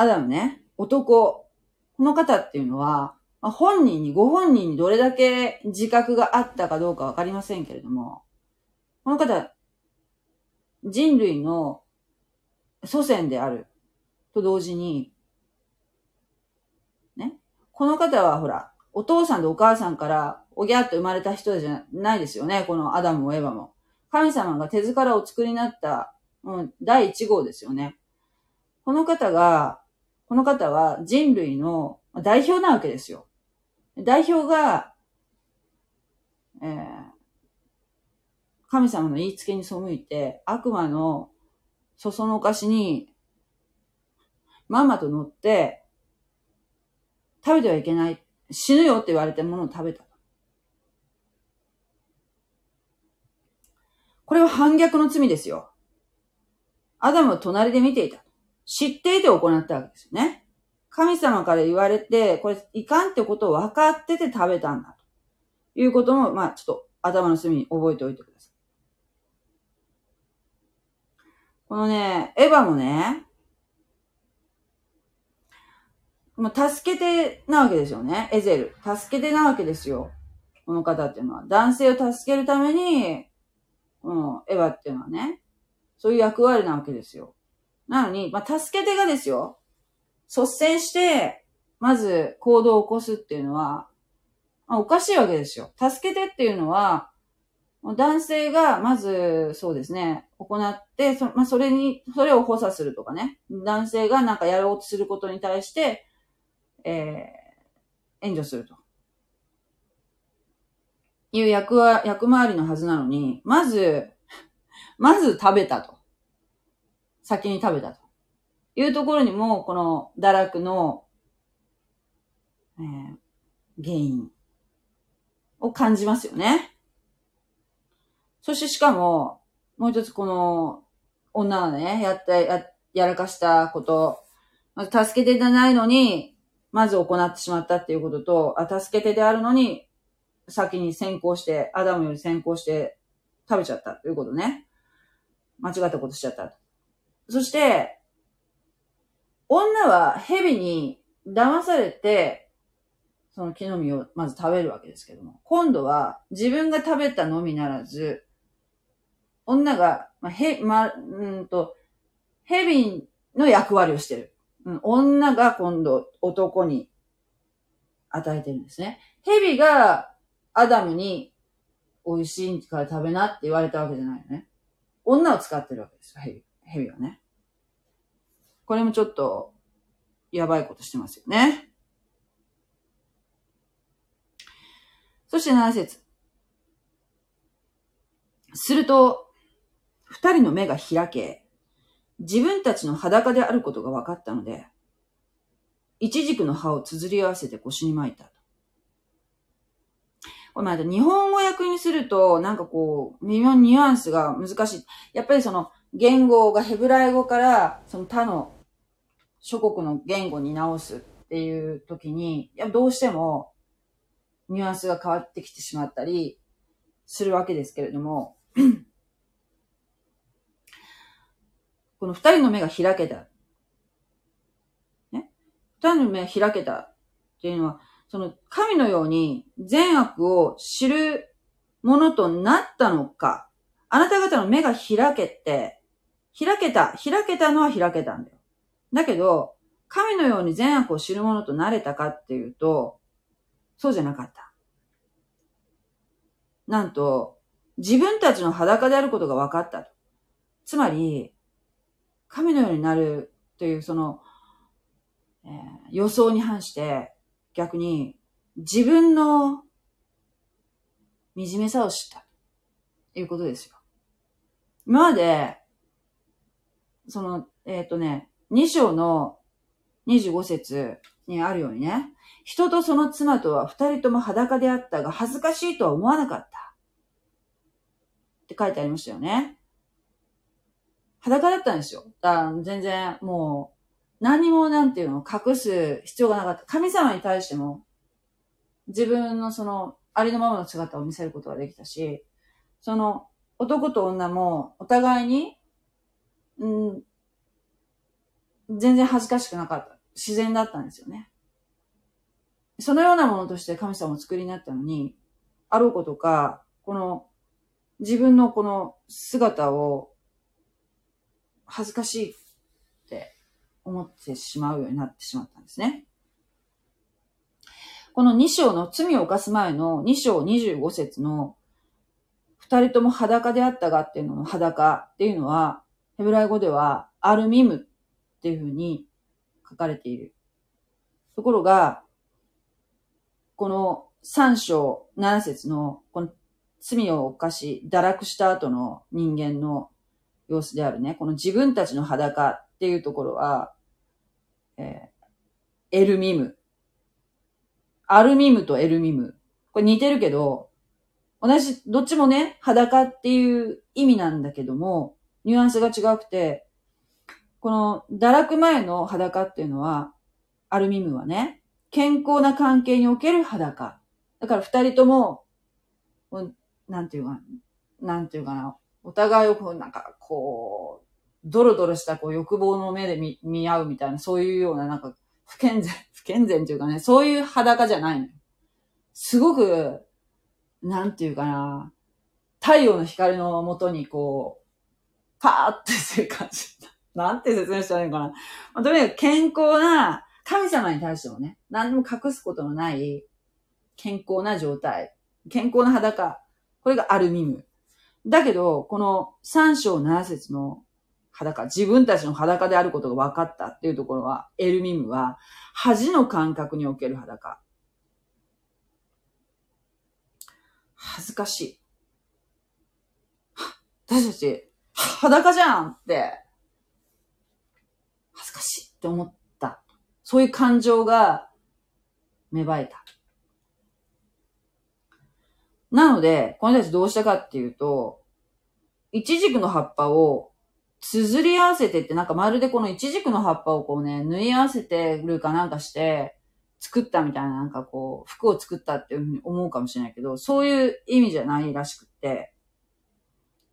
アダムね、男、この方っていうのは、まあ、本人に、ご本人にどれだけ自覚があったかどうかわかりませんけれども、この方、人類の祖先であると同時に、ね、この方はほら、お父さんとお母さんからおぎゃっと生まれた人じゃないですよね。このアダムもエヴァも。神様が手塚からお作りになった、うん、第一号ですよね。この方が、この方は人類の代表なわけですよ。代表が、えー、神様の言いつけに背いて、悪魔のそそのかしに、まんまと乗って、食べてはいけない死ぬよって言われたものを食べた。これは反逆の罪ですよ。アダムは隣で見ていた。知っていて行ったわけですよね。神様から言われて、これいかんってことを分かってて食べたんだ。ということも、まあちょっと頭の隅に覚えておいてください。このね、エヴァもね、まあ、助けてなわけですよね。エゼル。助けてなわけですよ。この方っていうのは。男性を助けるために、このエヴァっていうのはね、そういう役割なわけですよ。なのに、まあ、助け手がですよ。率先して、まず行動を起こすっていうのは、まあ、おかしいわけですよ。助けてっていうのは、男性がまず、そうですね、行って、そ,、まあ、それに、それを補佐するとかね。男性がなんかやろうとすることに対して、えー、援助すると。いう役は、役回りのはずなのに、まず、まず食べたと。先に食べたと。いうところにも、この堕落の、えー、原因を感じますよね。そしてしかも、もう一つこの女がね、やった、や、やらかしたこと、ま助けていないのに、まず行ってしまったっていうことと、あ、助けてであるのに、先に先行して、アダムより先行して食べちゃったということね。間違ったことしちゃった。そして、女は蛇に騙されて、その木の実をまず食べるわけですけども、今度は自分が食べたのみならず、女が、まあ、へ、ま、うんと、蛇の役割をしてる。うん、女が今度男に与えてるんですね。蛇がアダムに美味しいから食べなって言われたわけじゃないよね。女を使ってるわけですよ、蛇。蛇はね。これもちょっと、やばいことしてますよね。そして7節すると、二人の目が開け、自分たちの裸であることが分かったので、一軸の葉を綴り合わせて腰に巻いた。これまた日本語訳にすると、なんかこう、微妙にニュアンスが難しい。やっぱりその、言語がヘブライ語から、その他の諸国の言語に直すっていう時に、いや、どうしても、ニュアンスが変わってきてしまったりするわけですけれども、この二人の目が開けた。ね？二人の目が開けたっていうのは、その神のように善悪を知るものとなったのか、あなた方の目が開けて、開けた、開けたのは開けたんだよ。だけど、神のように善悪を知るものとなれたかっていうと、そうじゃなかった。なんと、自分たちの裸であることが分かった。つまり、神のようになるというその、えー予想に反して、逆に自分の惨めさを知った。いうことですよ。今まで、その、えっ、とね、2章の25節にあるようにね、人とその妻とは二人とも裸であったが恥ずかしいとは思わなかった。って書いてありましたよね。裸だったんですよ。だ全然もう何もなんていうの隠す必要がなかった。神様に対しても自分のそのありのままの姿を見せることができたし、その男と女もお互いに、うん、全然恥ずかしくなかった。自然だったんですよね。そのようなものとして神様を作りになったのに、あろうことか、この自分のこの姿を恥ずかしいって思ってしまうようになってしまったんですね。この2章の罪を犯す前の2章25節の二人とも裸であったがっていうのの裸っていうのは、ヘブライ語ではアルミムっていうふうに書かれている。ところが、この3章7節のこの罪を犯し、堕落した後の人間の様子であるね、この自分たちの裸っていうところは、えーエルミム。アルミムとエルミム。これ似てるけど、同じ、どっちもね、裸っていう意味なんだけども、ニュアンスが違くて、この堕落前の裸っていうのは、アルミムはね、健康な関係における裸。だから二人とも、なんていうかな、なんていうかな、お互いをこう、なんか、こう、ドロドロしたこう欲望の目で見見合うみたいな、そういうような、なんか、不健全、不健全というかね、そういう裸じゃないの。すごく、なんていうかな、太陽の光のもとにこう、パーってする感じ。なんて説明したらいいのかな。まあとにかく健康な、神様に対してもね、何も隠すことのない、健康な状態。健康な裸。これがアルミム。だけど、この3章7節の裸、自分たちの裸であることが分かったっていうところは、エルミムは、恥の感覚における裸。恥ずかしい。私たち、裸じゃんって、恥ずかしいって思った。そういう感情が芽生えた。なので、この人たちどうしたかっていうと、イチジクの葉っぱを綴り合わせてって、なんかまるでこのイチジクの葉っぱをこうね、縫い合わせてるかなんかして、作ったみたいななんかこう、服を作ったっていうふうに思うかもしれないけど、そういう意味じゃないらしくって、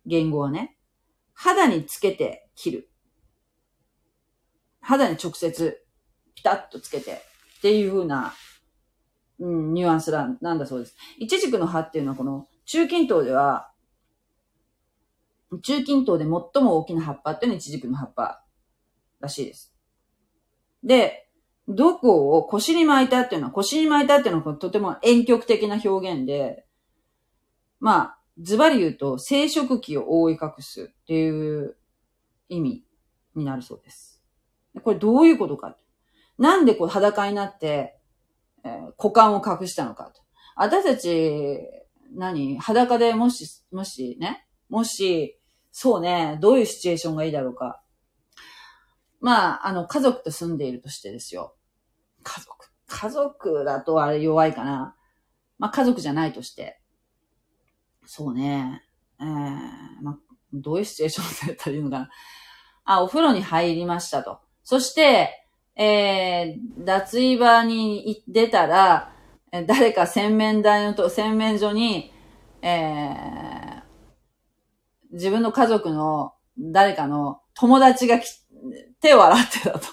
言語はね、肌につけて切る。肌に直接、ピタッとつけて、っていうふうな、うん、ニュアンス、なんだそうです。イチジクの葉っていうのはこの中近東では、中近東で最も大きな葉っぱっていうのはイチジクの葉っぱらしいです。で、どこを腰に巻いたっていうのは、腰に巻いたっていうのはとても遠曲的な表現で、まあ、ズバリ言うと、生殖器を覆い隠すっていう意味になるそうです。これどういうことか。なんでこう裸になって、えー、股間を隠したのかと。私たち、何裸でもし、もしね、もし、そうね、どういうシチュエーションがいいだろうか。まあ、あの、家族と住んでいるとしてですよ。家族。家族だとあれ弱いかな。まあ、家族じゃないとして。そうね。えー、まあ、どういうシチュエーションだったらいいのかな。あ、お風呂に入りましたと。そして、えー、脱衣場に出たら、誰か洗面台のと、洗面所に、えー、自分の家族の誰かの友達が手を洗ってたと。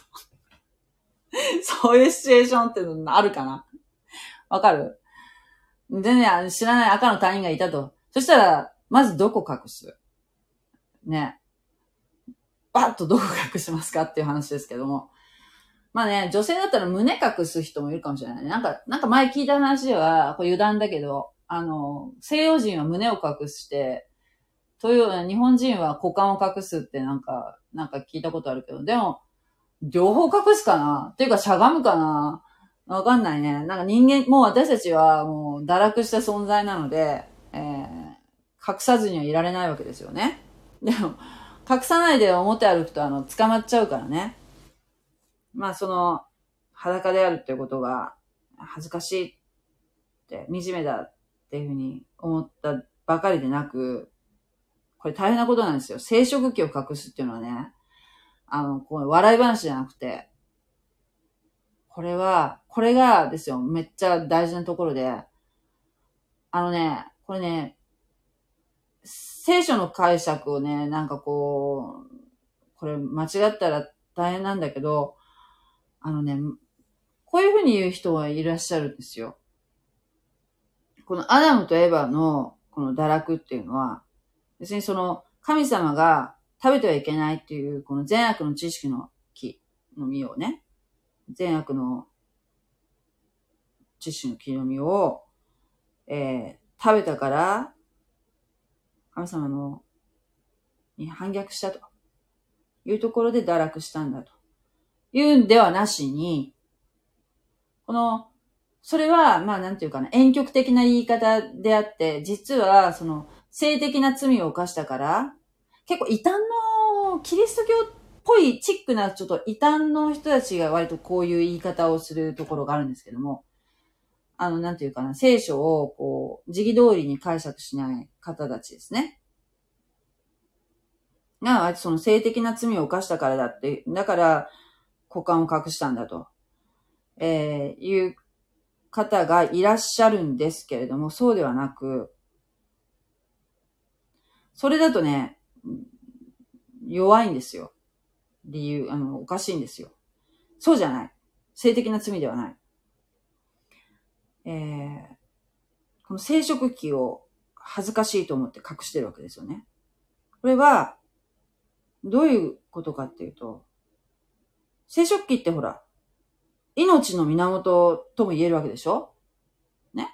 そういうシチュエーションってのあるかなわかる？全然知らない赤の他人がいたと。そしたら、まずどこ隠す？ね。バッとどこ隠しますかっていう話ですけども。まあね、女性だったら胸隠す人もいるかもしれない。なんか、なんか前聞いた話では、こう油断だけど、あの、西洋人は胸を隠して、という日本人は股間を隠すってなんか、なんか聞いたことあるけど、でも、両方隠すかな？っていうかしゃがむかな？わかんないね。なんか人間、もう私たちはもう堕落した存在なので、えー、隠さずにはいられないわけですよね。でも、隠さないで表歩くとあの、捕まっちゃうからね。まあその、裸であるっていうことが恥ずかしいって、惨めだっていうふうに思ったばかりでなく、これ大変なことなんですよ。生殖器を隠すっていうのはね、あの、こう笑い話じゃなくて、これは、これがですよ、めっちゃ大事なところで、あのね、これね、聖書の解釈をね、なんかこう、これ間違ったら大変なんだけど、あのね、こういうふうに言う人はいらっしゃるんですよ。このアダムとエヴァのこの堕落っていうのは、別にその神様が食べてはいけないっていうこの善悪の知識の木の実をね、善悪の知識の木の実を、えー、食べたから、神様のに反逆したというところで堕落したんだと。言うんではなしに、この、それは、まあなんていうかな、遠曲的な言い方であって、実は、その、性的な罪を犯したから、結構異端の、キリスト教っぽいチックな、ちょっと異端の人たちが割とこういう言い方をするところがあるんですけども、あの、なんていうかな、聖書を、こう、時期通りに解釈しない方たちですね。が、その性的な罪を犯したからだって、だから、股間を隠したんだと、えー、いう方がいらっしゃるんですけれども、そうではなく、それだとね、弱いんですよ。理由、あの、おかしいんですよ。そうじゃない。性的な罪ではない。えー、この生殖器を恥ずかしいと思って隠してるわけですよね。これは、どういうことかっていうと、生殖器ってほら、命の源とも言えるわけでしょ？ね？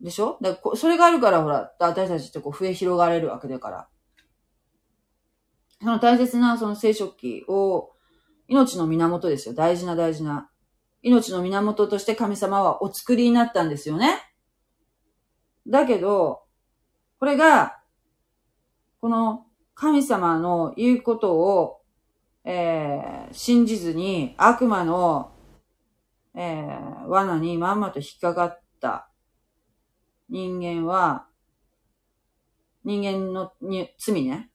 でしょ？だからそれがあるからほら、私たちってこう増え広がれるわけだから。その大切なその生殖器を、命の源ですよ。大事な大事な。命の源として神様はお作りになったんですよね。だけど、これが、この神様の言うことをえー、信じずに悪魔の、えー、罠にまんまと引っかかった人間は、人間のに罪ね。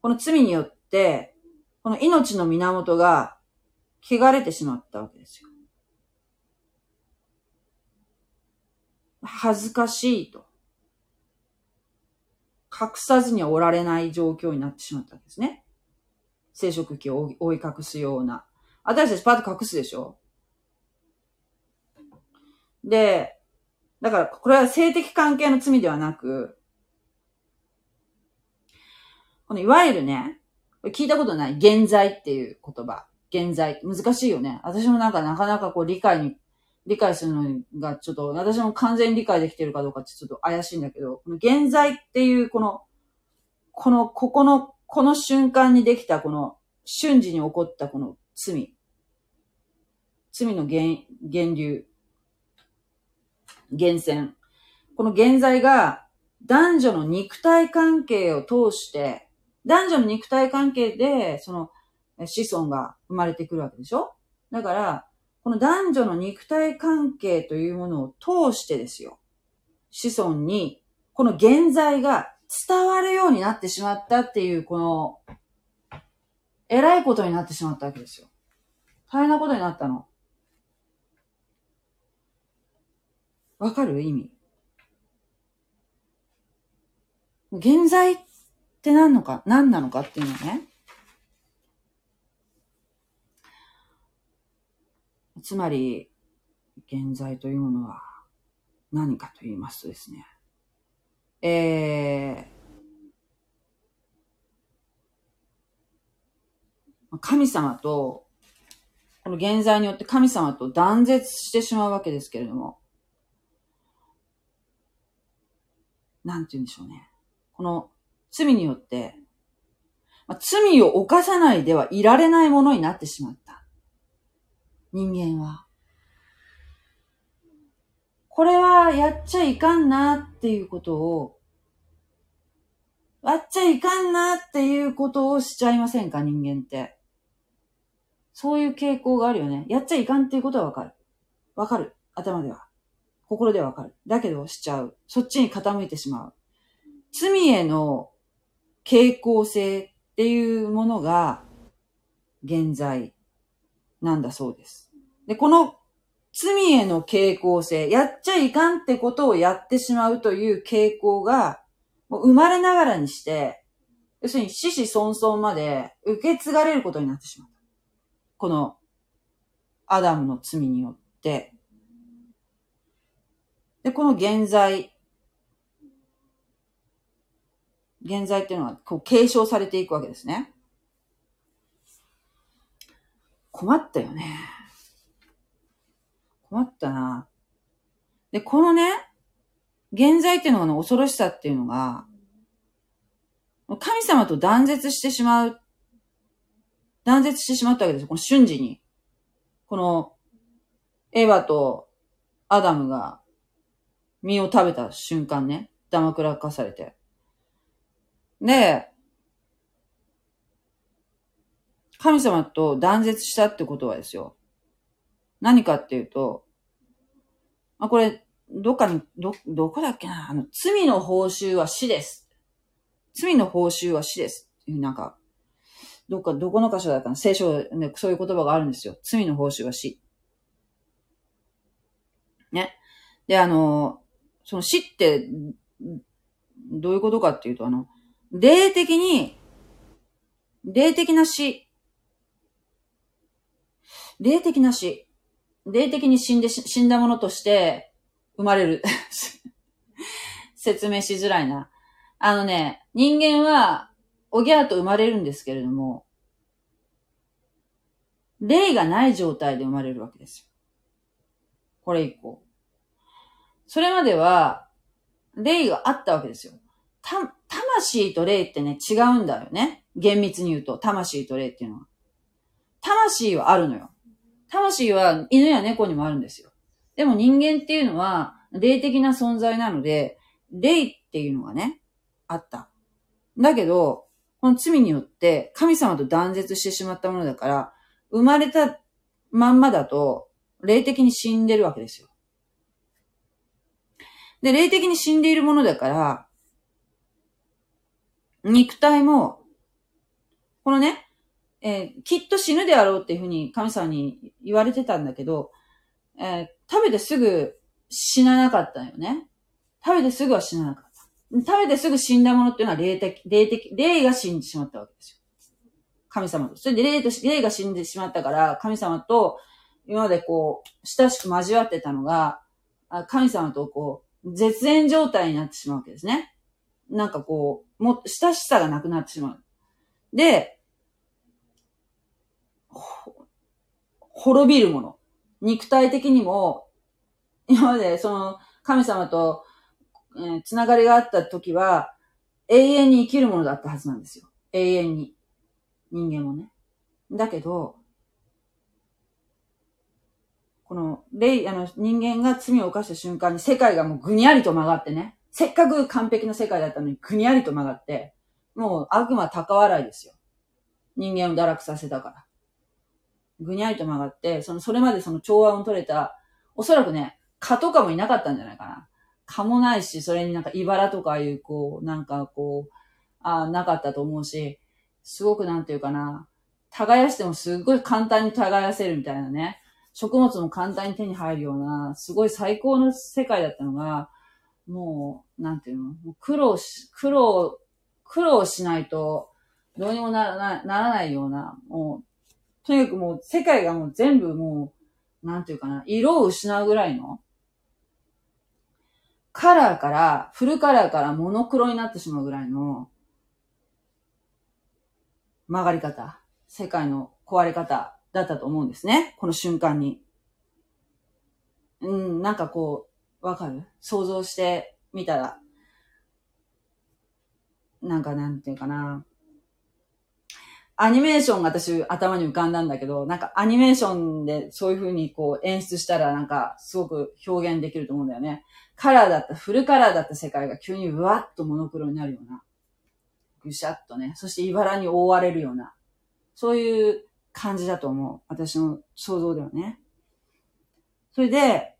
この罪によって、この命の源が汚れてしまったわけですよ。恥ずかしいと。隠さずにはおられない状況になってしまったわけですね。生殖器を覆い隠すような。私たちパッと隠すでしょで、だからこれは性的関係の罪ではなく、このいわゆるね、聞いたことない、現在っていう言葉。現在。難しいよね。私もなんかなかなかこう理解に、理解するのがちょっと、私も完全に理解できてるかどうかってちょっと怪しいんだけど、この現在っていうこの、この、ここの、この瞬間にできたこの、瞬時に起こったこの罪。罪の源、源流。源泉。この現在が男女の肉体関係を通して、男女の肉体関係で、その子孫が生まれてくるわけでしょ？だから、この男女の肉体関係というものを通してですよ。子孫に、この現在が伝わるようになってしまったっていう、この、偉いことになってしまったわけですよ。大変なことになったの。わかる意味？現在って何のか、何なのかっていうのね。つまり、現在というものは何かと言いますとですね。えー、神様と、この現在によって神様と断絶してしまうわけですけれども、なんて言うんでしょうね。この罪によって、まあ、罪を犯さないではいられないものになってしまった。人間は。これはやっちゃいかんなっていうことを、やっちゃいかんなっていうことをしちゃいませんか人間って。そういう傾向があるよね。やっちゃいかんっていうことはわかる。わかる。頭では。心ではわかる。だけどしちゃう。そっちに傾いてしまう。罪への傾向性っていうものが現在なんだそうです。で、この罪への傾向性、やっちゃいかんってことをやってしまうという傾向が、もう生まれながらにして、要するに死死孫孫まで受け継がれることになってしまった。このアダムの罪によって。で、この現在現在っていうのはこう継承されていくわけですね。困ったよね。困ったな。で、このね、現在っていうのの恐ろしさっていうのが、神様と断絶してしまう、断絶してしまったわけですよ。この瞬時に。この、エヴァとアダムが身を食べた瞬間ね、ダマくらかされて。で、神様と断絶したってことはですよ。何かっていうと、まあ、これ、どっかに、ど、どこだっけな？あの、罪の報酬は死です。罪の報酬は死です。っていう、なんか、どっか、どこの箇所だったの？聖書ね、そういう言葉があるんですよ。罪の報酬は死。ね。で、あの、その死って、どういうことかっていうと、あの、霊的に、霊的な死。霊的な死。霊的に死んで、死んだものとして生まれる。説明しづらいな。あのね、人間は、おぎゃーと生まれるんですけれども、霊がない状態で生まれるわけですよ。これ以降。それまでは、霊があったわけですよ。た、魂と霊ってね、違うんだよね。厳密に言うと、魂と霊っていうのは。魂はあるのよ。魂は犬や猫にもあるんですよ。でも人間っていうのは、霊的な存在なので、霊っていうのがね、あった。だけど、この罪によって神様と断絶してしまったものだから、生まれたまんまだと、霊的に死んでるわけですよ。で、霊的に死んでいるものだから、肉体も、このね、えー、きっと死ぬであろうっていうふうに神様に言われてたんだけど、えー、食べてすぐ死ななかったよね。食べてすぐは死ななかった。食べてすぐ死んだものっていうのは霊的、霊的、霊が死んでしまったわけですよ。神様と。それで霊と、霊が死んでしまったから、神様と今までこう、親しく交わってたのが、神様とこう、絶縁状態になってしまうわけですね。なんかこう、も、親しさがなくなってしまう。で、滅びるもの。肉体的にも、今までその神様と、えー、つながりがあった時は、永遠に生きるものだったはずなんですよ。永遠に。人間もね。だけど、この、霊、あの、人間が罪を犯した瞬間に世界がもうぐにゃりと曲がってね。せっかく完璧な世界だったのにぐにゃりと曲がって、もう悪魔高笑いですよ。人間を堕落させたから。ぐにゃりと曲がって、その、それまでその調和を取れた、おそらくね、蚊とかもいなかったんじゃないかな。蚊もないし、それになんか茨とかいう、こう、なんかこう、あなかったと思うし、すごくなんていうかな、耕してもすっごい簡単に耕せるみたいなね。食物も簡単に手に入るような、すごい最高の世界だったのが、もう、なんていうの？う苦労し、苦労、苦労しないと、どうにもならない、ならないような、もう、とにかくもう世界がもう全部もう、なんていうかな、色を失うぐらいの、カラーから、フルカラーからモノクロになってしまうぐらいの、曲がり方、世界の壊れ方だったと思うんですね。この瞬間に。うん、なんかこう、わかる？想像してみたら。なんかなんていうかな。アニメーションが私頭に浮かんだんだけど、なんかアニメーションでそういう風にこう演出したらなんかすごく表現できると思うんだよね。カラーだった、フルカラーだった世界が急にうわっとモノクロになるような。ぐしゃっとね。そして茨に覆われるような。そういう感じだと思う。私の想像ではね。それで、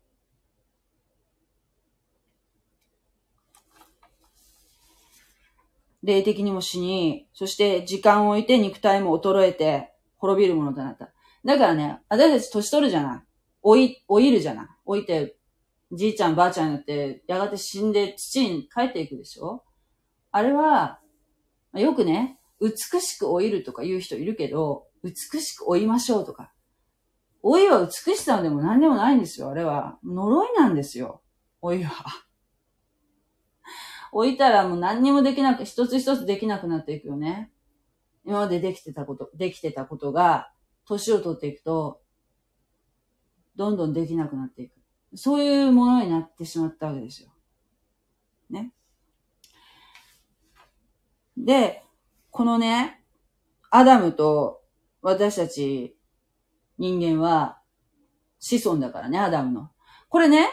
霊的にも死に、そして時間を置いて肉体も衰えて滅びるものとなった。だからね、私たち年取るじゃない。老い、老いるじゃない。老いて、じいちゃんばあちゃんになって、やがて死んで土に帰っていくでしょあれは、よくね、美しく老いるとか言う人いるけど、美しく老いましょうとか。老いは美しさでも何でもないんですよ。あれは。呪いなんですよ。老いは。老いたらもう何にもできなく、一つ一つできなくなっていくよね。今までできてたこと、できてたことが、年を取っていくと、どんどんできなくなっていく。そういうものになってしまったわけですよ。ね。で、このね、アダムと私たち人間は子孫だからね、アダムの。これね、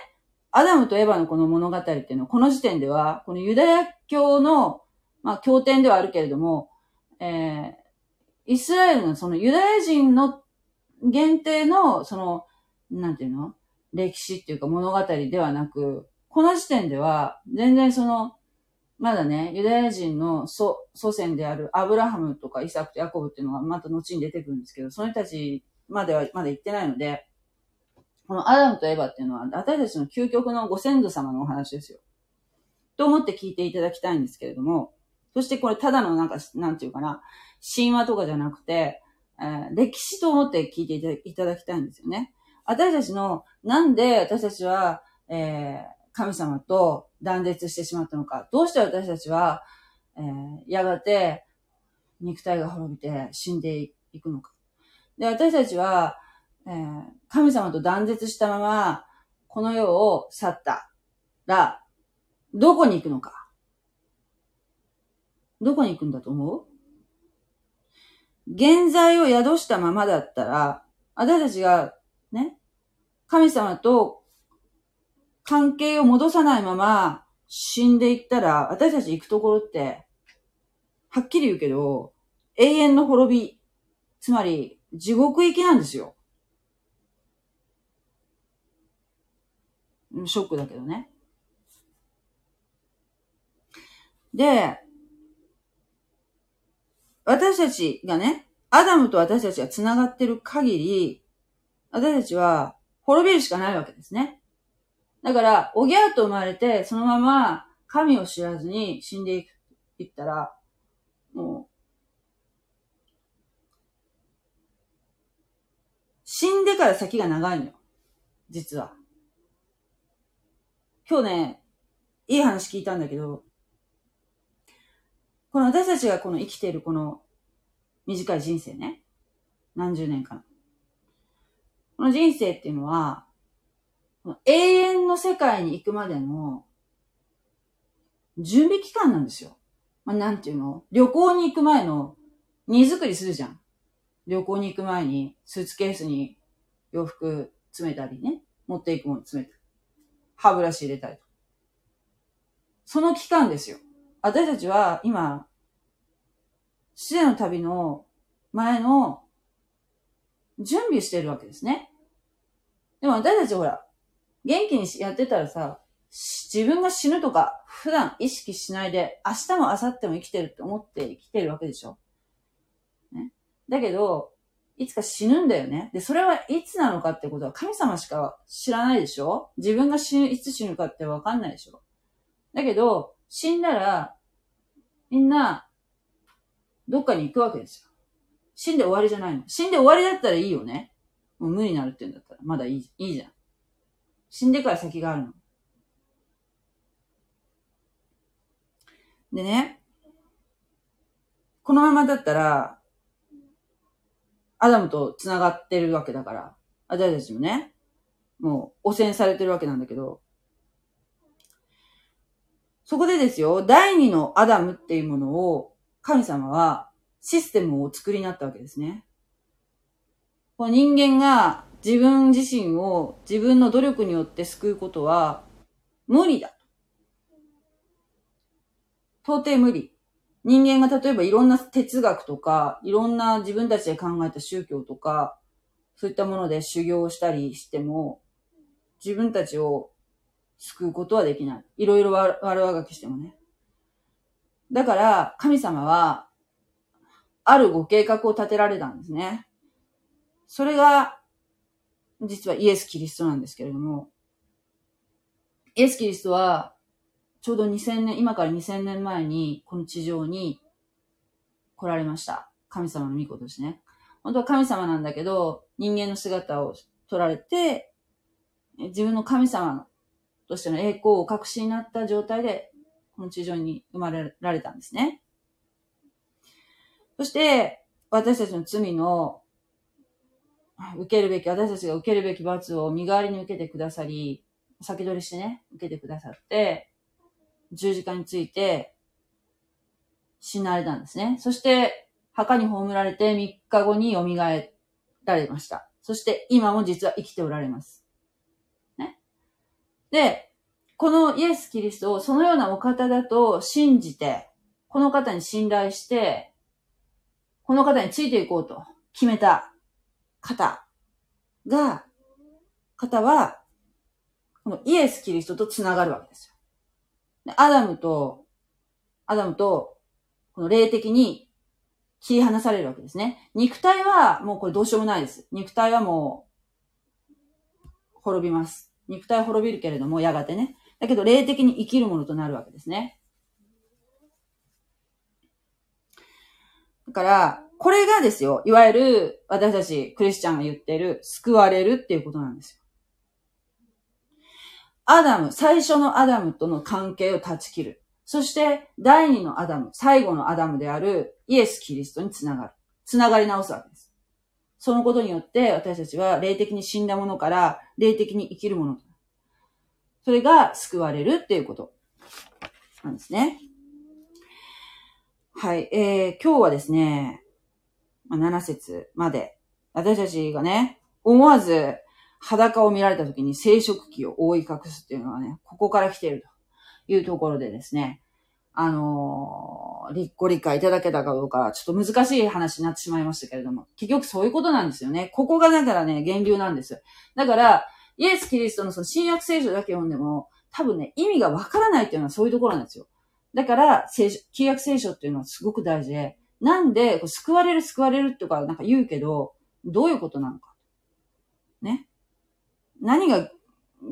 アダムとエヴァのこの物語っていうのは、この時点では、このユダヤ教の、まあ、経典ではあるけれども、えー、イスラエルのそのユダヤ人の限定の、その、なんていうの？歴史っていうか物語ではなく、この時点では、全然その、まだね、ユダヤ人の祖祖先であるアブラハムとかイサクとヤコブっていうのがまた後に出てくるんですけど、その人たちまではまだ行ってないので、このアダムとエヴァっていうのは、私たちの究極のご先祖様のお話ですよ。と思って聞いていただきたいんですけれども、そしてこれただのなんか、なんていうかな、神話とかじゃなくて、えー、歴史と思って聞いていただきたいんですよね。私たちの、なんで私たちは、えー、神様と断絶してしまったのか。どうして私たちは、えー、やがて肉体が滅びて死んでいくのか。で、私たちは、えー、神様と断絶したまま、この世を去ったら、どこに行くのか？どこに行くんだと思う？現在を宿したままだったら、私たちがね、神様と関係を戻さないまま死んでいったら、私たち行くところって、はっきり言うけど、永遠の滅び、つまり地獄行きなんですよ。ショックだけどね。で、私たちがね、アダムと私たちが繋がってる限り、私たちは滅びるしかないわけですね。だから、おぎゃーと生まれて、そのまま神を知らずに死んでいく、いったら、もう、死んでから先が長いのよ。実は。今日ね、いい話聞いたんだけど、この私たちがこの生きているこの短い人生ね。何十年間。この人生っていうのは、永遠の世界に行くまでの準備期間なんですよ。まあ、なんていうの？旅行に行く前の荷造りするじゃん。旅行に行く前にスーツケースに洋服詰めたりね。持っていくもの詰めたり。歯ブラシ入れたりと。その期間ですよ。私たちは今、死への旅の前の準備してるわけですね。でも私たちほら、元気にやってたらさ、自分が死ぬとか普段意識しないで明日も明後日も生きてるって思って生きてるわけでしょ。ね。だけど、いつか死ぬんだよね。で、それはいつなのかってことは神様しか知らないでしょ？自分が死ぬ、いつ死ぬかってわかんないでしょ？だけど、死んだら、みんな、どっかに行くわけですよ。死んで終わりじゃないの。死んで終わりだったらいいよね。もう無になるって言うんだったら、まだいい、いいじゃん。死んでから先があるの。でね、このままだったら、アダムと繋がってるわけだから、私たちもね、もう汚染されてるわけなんだけど、そこでですよ、第二のアダムっていうものを神様はシステムをお作りになったわけですね。この人間が自分自身を自分の努力によって救うことは無理だ。到底無理。人間が例えばいろんな哲学とか、いろんな自分たちで考えた宗教とか、そういったもので修行したりしても、自分たちを救うことはできない。いろいろ悪あがきしてもね。だから、神様は、あるご計画を立てられたんですね。それが、実はイエス・キリストなんですけれども、イエス・キリストは、ちょうど2000年、今から2000年前に、この地上に来られました。神様の御子としてね。本当は神様なんだけど、人間の姿を取られて、自分の神様としての栄光を隠しになった状態で、この地上に生まれられたんですね。そして、私たちの罪の受けるべき、私たちが受けるべき罰を身代わりに受けてくださり、先取りしてね、受けてくださって、十字架について死なれたんですね。そして、墓に葬られて3日後に蘇られました。そして、今も実は生きておられます。ね。で、このイエス・キリストをそのようなお方だと信じて、この方に信頼して、この方についていこうと決めた方が、方は、このイエス・キリストと繋がるわけです。アダムと、アダムと、この霊的に切り離されるわけですね。肉体はもうこれどうしようもないです。肉体はもう、滅びます。肉体滅びるけれども、やがてね。だけど霊的に生きるものとなるわけですね。だから、これがですよ、いわゆる私たちクリスチャンが言っている救われるっていうことなんですよ。アダム、最初のアダムとの関係を断ち切る。そして、第二のアダム、最後のアダムであるイエス・キリストにつながる。つながり直すわけです。そのことによって私たちは霊的に死んだものから霊的に生きるもの。それが救われるっていうことなんですね。はい。えー、今日はですね、まあ、7節まで、私たちがね、思わず裸を見られた時に生殖器を覆い隠すっていうのはね、ここから来ているというところでですね、あのー、ご理解いただけたかどうか、ちょっと難しい話になってしまいましたけれども、結局そういうことなんですよね。ここがだからね、源流なんです。だから、イエス・キリストのその新約聖書だけ読んでも、多分ね、意味がわからないっていうのはそういうところなんですよ。だから、聖書、旧約聖書っていうのはすごく大事で、なんで、救われる救われるとかなんか言うけど、どういうことなのか。ね。何が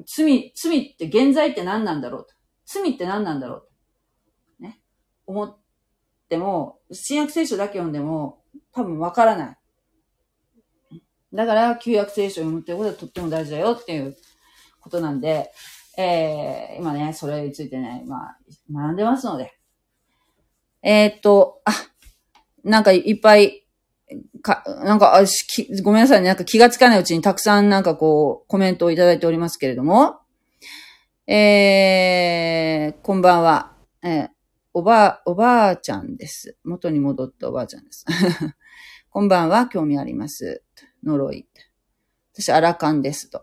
罪、罪って現在って何なんだろうと。罪って何なんだろうと。ね。思っても、新約聖書だけ読んでも多分わからない。だから、旧約聖書を読むってことはとっても大事だよっていうことなんで、えー、今ね、それについてね、まあ、学んでますので。えー、っと、あ、なんかいっぱい、か、なんか、あきごめんなさいね。なんか気がつかないうちにたくさんなんかこう、コメントをいただいておりますけれども。えー、こんばんは。えー、おばあ、おばあちゃんです。元に戻ったおばあちゃんです。こんばんは、興味あります。呪い。私、アラカンですと。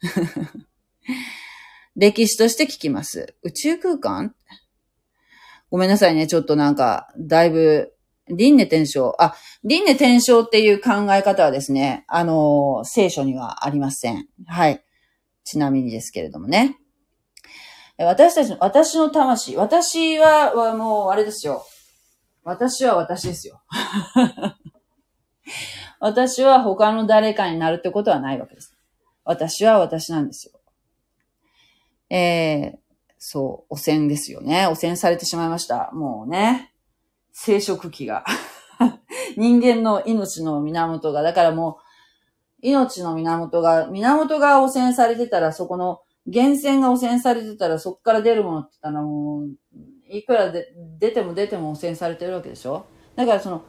歴史として聞きます。宇宙空間？ごめんなさいね。ちょっとなんか、だいぶ、輪廻転生。あ、輪廻転生っていう考え方はですね、あの、聖書にはありません。はい。ちなみにですけれどもね。私たちの、私の魂、私は、はもう、あれですよ。私は私ですよ。私は他の誰かになるってことはないわけです。私は私なんですよ。えー、そう、汚染ですよね。汚染されてしまいました。もうね、生殖器が。人間の命の源が、だからもう、命の源が、源が汚染されてたら、そこの源泉が汚染されてたら、そこから出るものって言ったらもう、いくらで出ても出ても汚染されてるわけでしょ？だからその、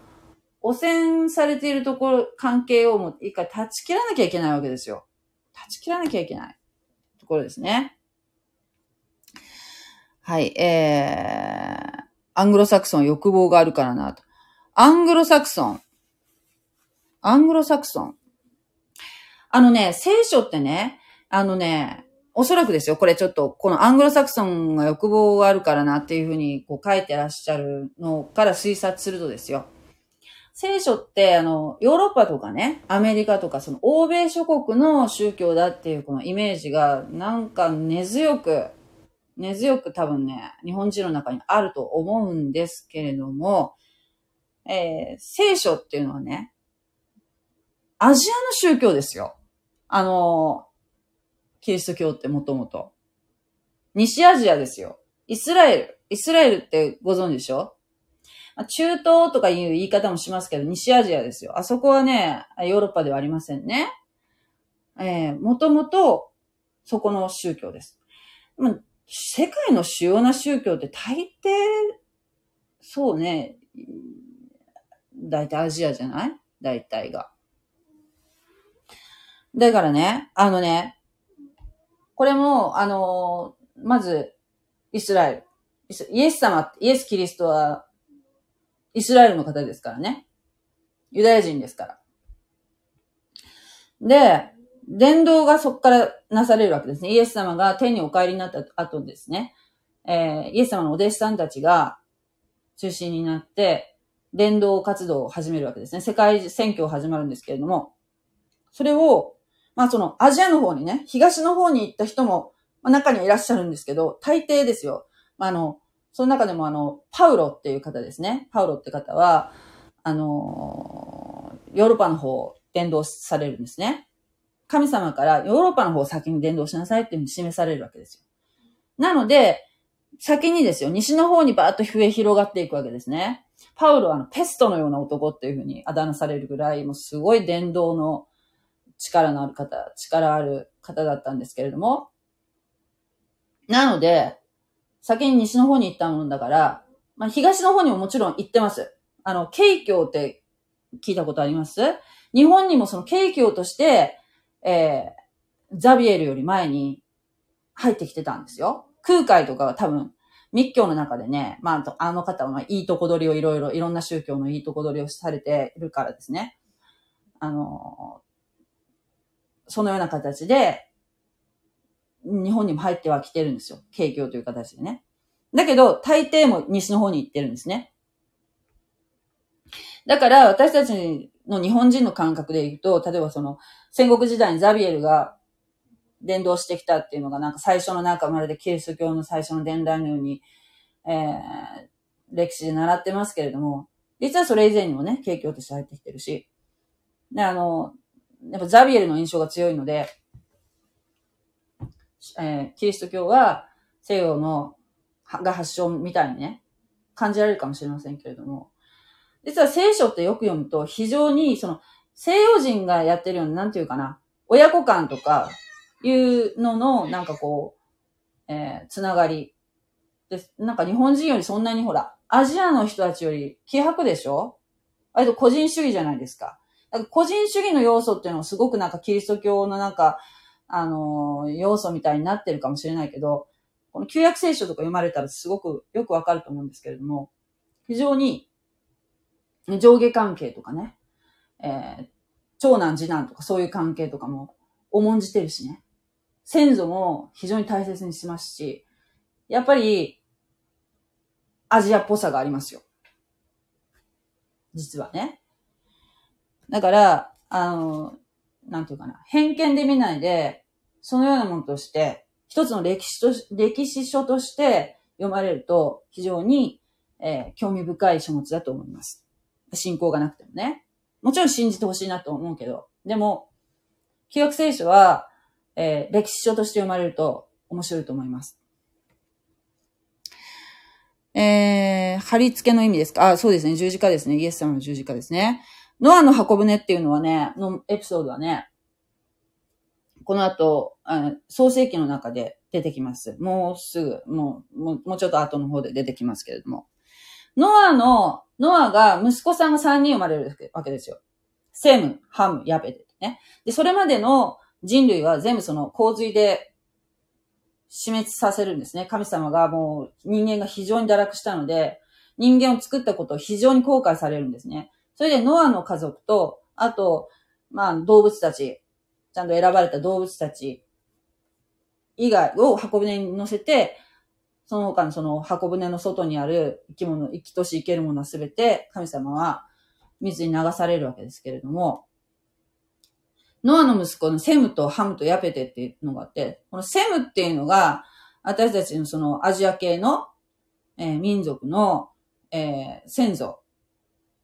汚染されているところ、関係をもう一回断ち切らなきゃいけないわけですよ。断ち切らなきゃいけないところですね。はい、えー、アングロサクソン欲望があるからなと。アングロサクソン。アングロサクソン。あのね、聖書ってね、あのね、おそらくですよ、これちょっと、このアングロサクソンが欲望があるからなっていうふうにこう書いてらっしゃるのから推察するとですよ。聖書って、あの、ヨーロッパとかね、アメリカとか、その欧米諸国の宗教だっていうこのイメージが、なんか根強く、根強く多分ね、日本人の中にあると思うんですけれども、えー、聖書っていうのはね、アジアの宗教ですよ。あの、キリスト教ってもともと。西アジアですよ。イスラエル。イスラエルってご存知でしょ？中東とかいう言い方もしますけど、西アジアですよ。あそこはね、ヨーロッパではありませんね。えー、もともと、そこの宗教です。世界の主要な宗教って大抵、そうね、大体アジアじゃない？大体が。だからね、あのね、これも、あの、まず、イスラエル。イエス様、イエス・キリストはイスラエルの方ですからね。ユダヤ人ですから。で、伝道がそこからなされるわけですね。イエス様が天にお帰りになった後ですね。えー、イエス様のお弟子さんたちが中心になって、伝道活動を始めるわけですね。世界選挙を始まるんですけれども、それを、まあそのアジアの方にね、東の方に行った人も、まあ、中にはいらっしゃるんですけど、大抵ですよ。まあ、あの、その中でもあの、パウロっていう方ですね。パウロって方は、あの、ヨーロッパの方を伝道されるんですね。神様からヨーロッパの方を先に伝道しなさいっていうふうに示されるわけですよ。なので、先にですよ、西の方にバーッと増え広がっていくわけですね。パウロはあのペストのような男っていうふうにあだ名されるぐらい、もうすごい伝道の力のある方、力ある方だったんですけれども。なので、先に西の方に行ったもんだから、まあ、東の方にももちろん行ってます。あの、京教って聞いたことあります？日本にもその京教として、えー、ザビエルより前に入ってきてたんですよ。空海とかは多分、密教の中でね、まあ、あの方は、まあ、いいとこ取りをいろいろ、いろんな宗教のいいとこ取りをされているからですね。あの、そのような形で、日本にも入ってはきてるんですよ。景況という形でね。だけど、大抵も西の方に行ってるんですね。だから、私たちの日本人の感覚で言うと、例えばその、戦国時代にザビエルが伝道してきたっていうのが、なんか最初のなんかまるでキリスト教の最初の伝来のように、えー、歴史で習ってますけれども、実はそれ以前にもね、景況として入ってきてるし、で、あの、やっぱザビエルの印象が強いので、えー、キリスト教は西洋の、が発祥みたいにね、感じられるかもしれませんけれども、実は聖書ってよく読むと非常にその西洋人がやってるような、なんていうかな、親子感とかいうのの、なんかこう、えー、つながり。で、なんか日本人よりそんなにほら、アジアの人たちより気迫でしょ？割と個人主義じゃないですか。だか個人主義の要素っていうのはすごくなんかキリスト教のなんか、あのー、要素みたいになってるかもしれないけど、この旧約聖書とか読まれたらすごくよくわかると思うんですけれども、非常に上下関係とかね、えー、長男次男とかそういう関係とかも重んじてるしね。先祖も非常に大切にしますし、やっぱり、アジアっぽさがありますよ。実はね。だから、あの、なんていうかな、偏見で見ないで、そのようなものとして、一つの歴史とし、歴史書として読まれると、非常に、えー、興味深い書物だと思います。信仰がなくてもね。もちろん信じてほしいなと思うけど、でも、記憶聖書は、えー、歴史書として読まれると面白いと思います。えー、貼り付けの意味ですか？あ、そうですね。十字架ですね。イエス様の十字架ですね。ノアの箱舟っていうのはね、のエピソードはね、この後、創世記の中で出てきます。もうすぐ、もうもうちょっと後の方で出てきますけれども。ノアの、ノアが、息子さんが3人生まれるわけですよ。セム、ハム、ヤベデね。で、それまでの人類は全部その洪水で死滅させるんですね。神様がもう人間が非常に堕落したので、人間を作ったことを非常に後悔されるんですね。それでノアの家族と、あと、まあ動物たち、ちゃんと選ばれた動物たち以外を箱舟に乗せて、その他のその箱舟の外にある生き物、生きとし生けるものはすべて神様は水に流されるわけですけれども、ノアの息子のセムとハムとヤペテっていうのがあって、このセムっていうのが、私たちのそのアジア系の、えー、民族の、えー、先祖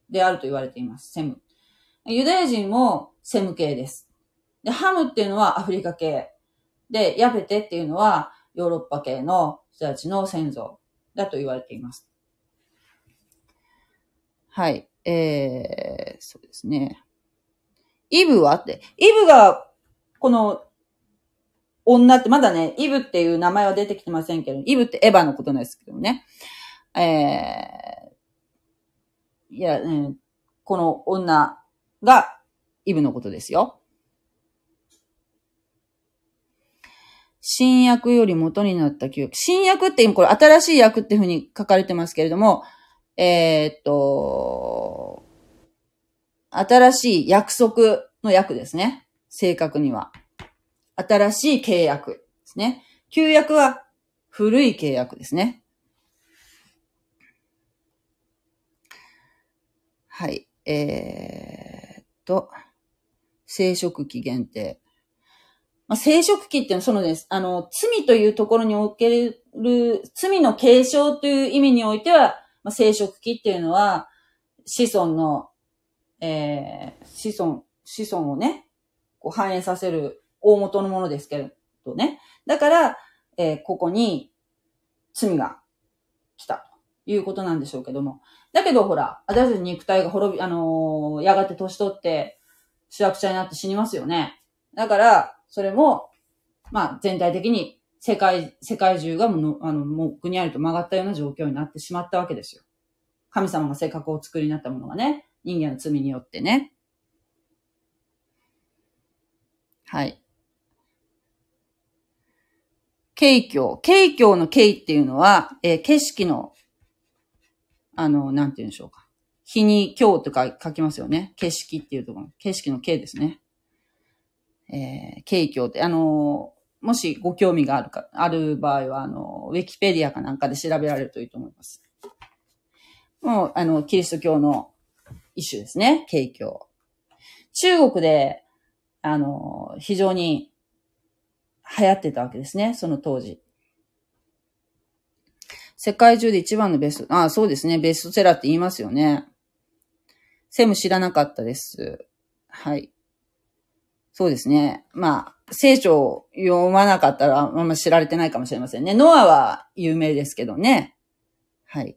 であると言われています。セム。ユダヤ人もセム系です。で、ハムっていうのはアフリカ系。で、ヤペテっていうのはヨーロッパ系の人たちの先祖だと言われています。はい。えー、そうですね。イブはって。イブが、この、女って、まだね、イブっていう名前は出てきてませんけど、イブってエヴァのことなんですけどね。えー、いや、ね、この女がイブのことですよ。新約より元になった記憶。新約って今これ新しい訳っていうふうに書かれてますけれども、えー、っと、新しい約束の約ですね。正確には。新しい契約ですね。旧約は古い契約ですね。はい。えー、っと、生殖期限定。まあ、生殖期っていうのはそのです。あの、罪というところにおける、罪の継承という意味においては、まあ、生殖期っていうのは、子孫のえー、子孫、子孫をね、こう反映させる大元のものですけどね。だから、えー、ここに罪が来たということなんでしょうけども。だけどほら、私たち肉体が滅び、あのー、やがて年取って、主役者になって死にますよね。だから、それも、まあ、全体的に世界、世界中がもあの、もう国ありと曲がったような状況になってしまったわけですよ。神様が性格を作りになったものがね。人間の罪によってね。はい。景況。景況の景っていうのは、えー、景色の、あの、なんて言うんでしょうか。日に今日とか書きますよね。景色っていうところ。景色の景ですね。えー、景況って、あのー、もしご興味があるか、ある場合は、あの、ウィキペディアかなんかで調べられるといいと思います。もう、あの、キリスト教の一種ですね、景況。中国で、あの、非常に流行ってたわけですね、その当時。世界中で一番のベスト、ああ、そうですね、ベストセラーって言いますよね。セム知らなかったです。はい。そうですね。まあ、聖書を読まなかったらあんま知られてないかもしれませんね。ノアは有名ですけどね。はい。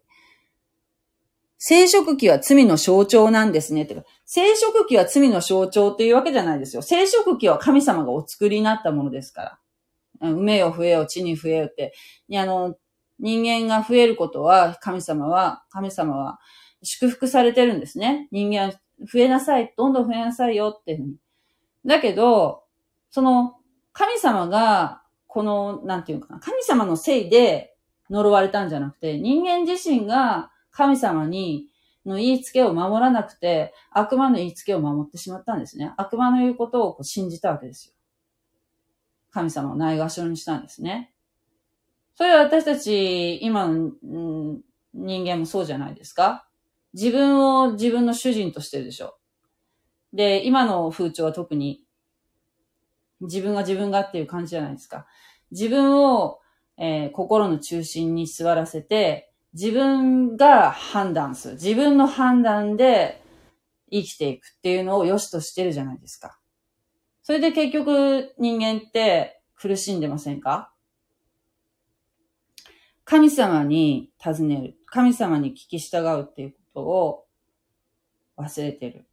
生殖器は罪の象徴なんですね。てか生殖器は罪の象徴っていうわけじゃないですよ。生殖器は神様がお作りになったものですから。埋めよ増えよ、地に増えよって。あの、人間が増えることは、神様は、神様は祝福されてるんですね。人間は増えなさい、どんどん増えなさいよっていうふうに。だけど、その、神様が、この、なんていうかな、神様のせいで呪われたんじゃなくて、人間自身が神様に、の言いつけを守らなくて、悪魔の言いつけを守ってしまったんですね。悪魔の言うことを信じたわけですよ。神様をないがしろにしたんですね。それは私たち、今の、ん、人間もそうじゃないですか自分を自分の主人としてるでしょ。で、今の風潮は特に自分が自分がっていう感じじゃないですか。自分を、えー、心の中心に座らせて、自分が判断する。自分の判断で生きていくっていうのを良しとしてるじゃないですか。それで結局人間って苦しんでませんか？神様に尋ねる。神様に聞き従うっていうことを忘れてる。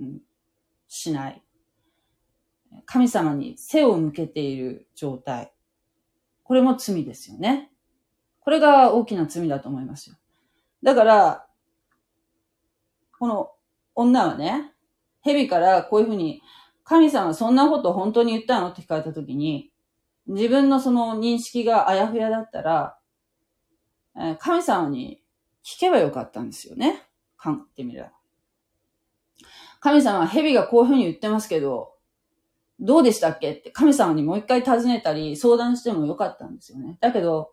うん、しない。神様に背を向けている状態。これも罪ですよね。これが大きな罪だと思いますよ。だから、この女はね、蛇からこういうふうに、神様そんなこと本当に言ったのって聞かれたときに、自分のその認識があやふやだったら、神様に聞けばよかったんですよね。考えてみれば。神様は蛇がこういうふうに言ってますけど、どうでしたっけって神様にもう一回尋ねたり相談してもよかったんですよね。だけど、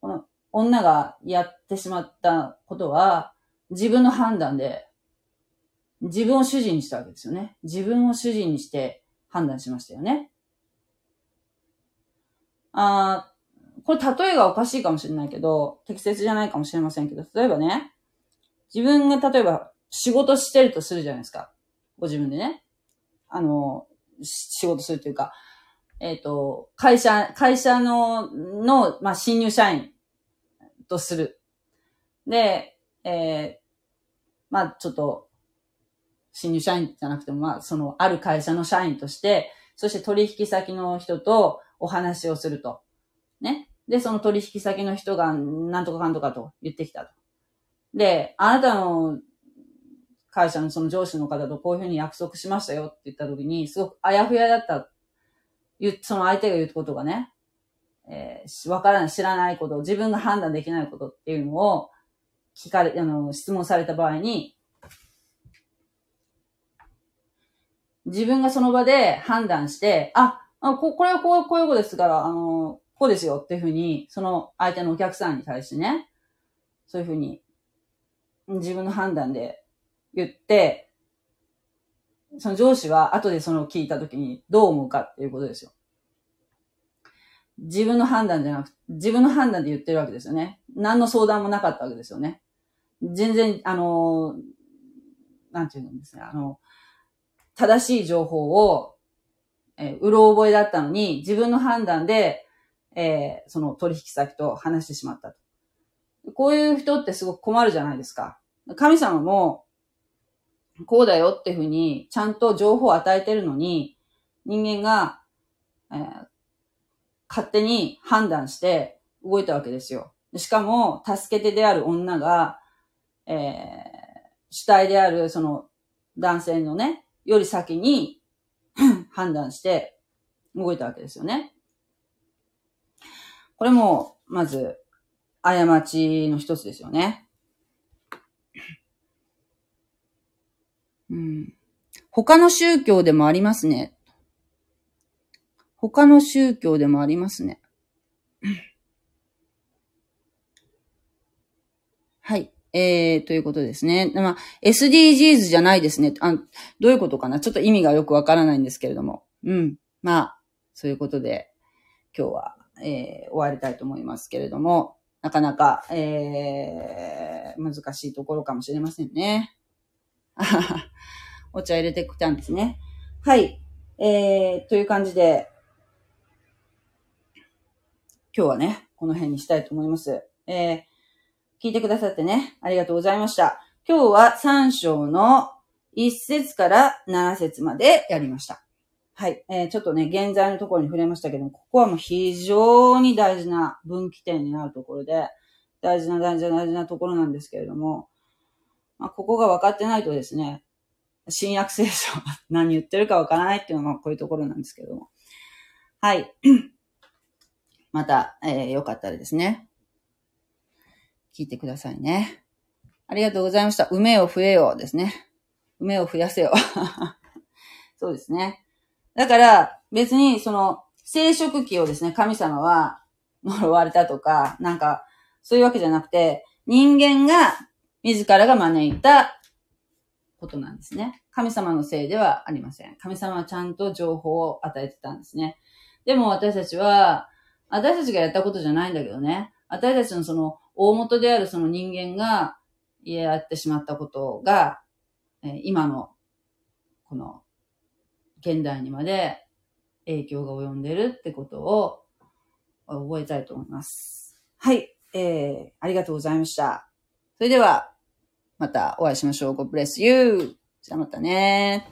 この女がやってしまったことは自分の判断で自分を主人にしたわけですよね。自分を主人にして判断しましたよね。あこれ例えがおかしいかもしれないけど、適切じゃないかもしれませんけど、例えばね、自分が例えば仕事してるとするじゃないですか。ご自分でね。あの、仕事するというか、えっ、ー、と、会社、会社の、の、まあ、新入社員とする。で、えー、まあ、ちょっと、新入社員じゃなくても、まあ、その、ある会社の社員として、そして取引先の人とお話をすると。ね。で、その取引先の人が、なんとかかんとかと言ってきたと。で、あなたの会社のその上司の方とこういうふうに約束しましたよって言った時に、すごくあやふやだった。その相手が言うことがね、えー、わからない、知らないこと、自分が判断できないことっていうのを聞かれ、あの、質問された場合に、自分がその場で判断して、あ、あここれはこう、こういうことですから、あの、こうですよっていうふうに、その相手のお客さんに対してね、そういうふうに、自分の判断で言って、その上司は後でその聞いた時にどう思うかっていうことですよ。自分の判断じゃなく、自分の判断で言ってるわけですよね。何の相談もなかったわけですよね。全然、あの、なんていうんですね、あの、正しい情報を、えー、うろ覚えだったのに、自分の判断で、えー、その取引先と話してしまったと。こういう人ってすごく困るじゃないですか。神様も、こうだよっていうふうに、ちゃんと情報を与えてるのに、人間が、えー、勝手に判断して動いたわけですよ。しかも、助け手である女が、えー、主体であるその男性のね、より先に 判断して動いたわけですよね。これも、まず、過ちの一つですよね。うん。他の宗教でもありますね。他の宗教でもありますね。はい。えー、ということですね。まあ、SDGs じゃないですね。あどういうことかな？ちょっと意味がよくわからないんですけれども。うん。まあ、そういうことで、今日は、えー、終わりたいと思いますけれども、なかなか、えー、難しいところかもしれませんね。お茶入れてきたんですね。はい。えー、という感じで、今日はね、この辺にしたいと思います。えー、聞いてくださってね、ありがとうございました。今日は3章の1節から7節までやりました。はい。えー、ちょっとね、現在のところに触れましたけども、ここはもう非常に大事な分岐点になるところで、大事な大事な大事なところなんですけれども、まあ、ここが分かってないとですね、新約聖書 何言ってるか分からないっていうのがこういうところなんですけども。はい。また、えー、よかったらですね、聞いてくださいね。ありがとうございました。梅を増えようですね。梅を増やせよ。そうですね。だから、別に、その、生殖器をですね、神様は呪われたとか、なんか、そういうわけじゃなくて、人間が自らが招いたことなんですね。神様のせいではありません。神様はちゃんと情報を与えてたんですね。でも私たちは、私たちがやったことじゃないんだけどね、私たちのその大元であるその人間がやってしまったことが、え今のこの現代にまで影響が及んでるってことを覚えたいと思います。はい。えー、ありがとうございました。それでは、またお会いしましょう。God bless you! じゃあまたね。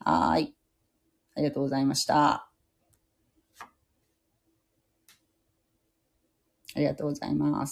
はい。ありがとうございました。ありがとうございます。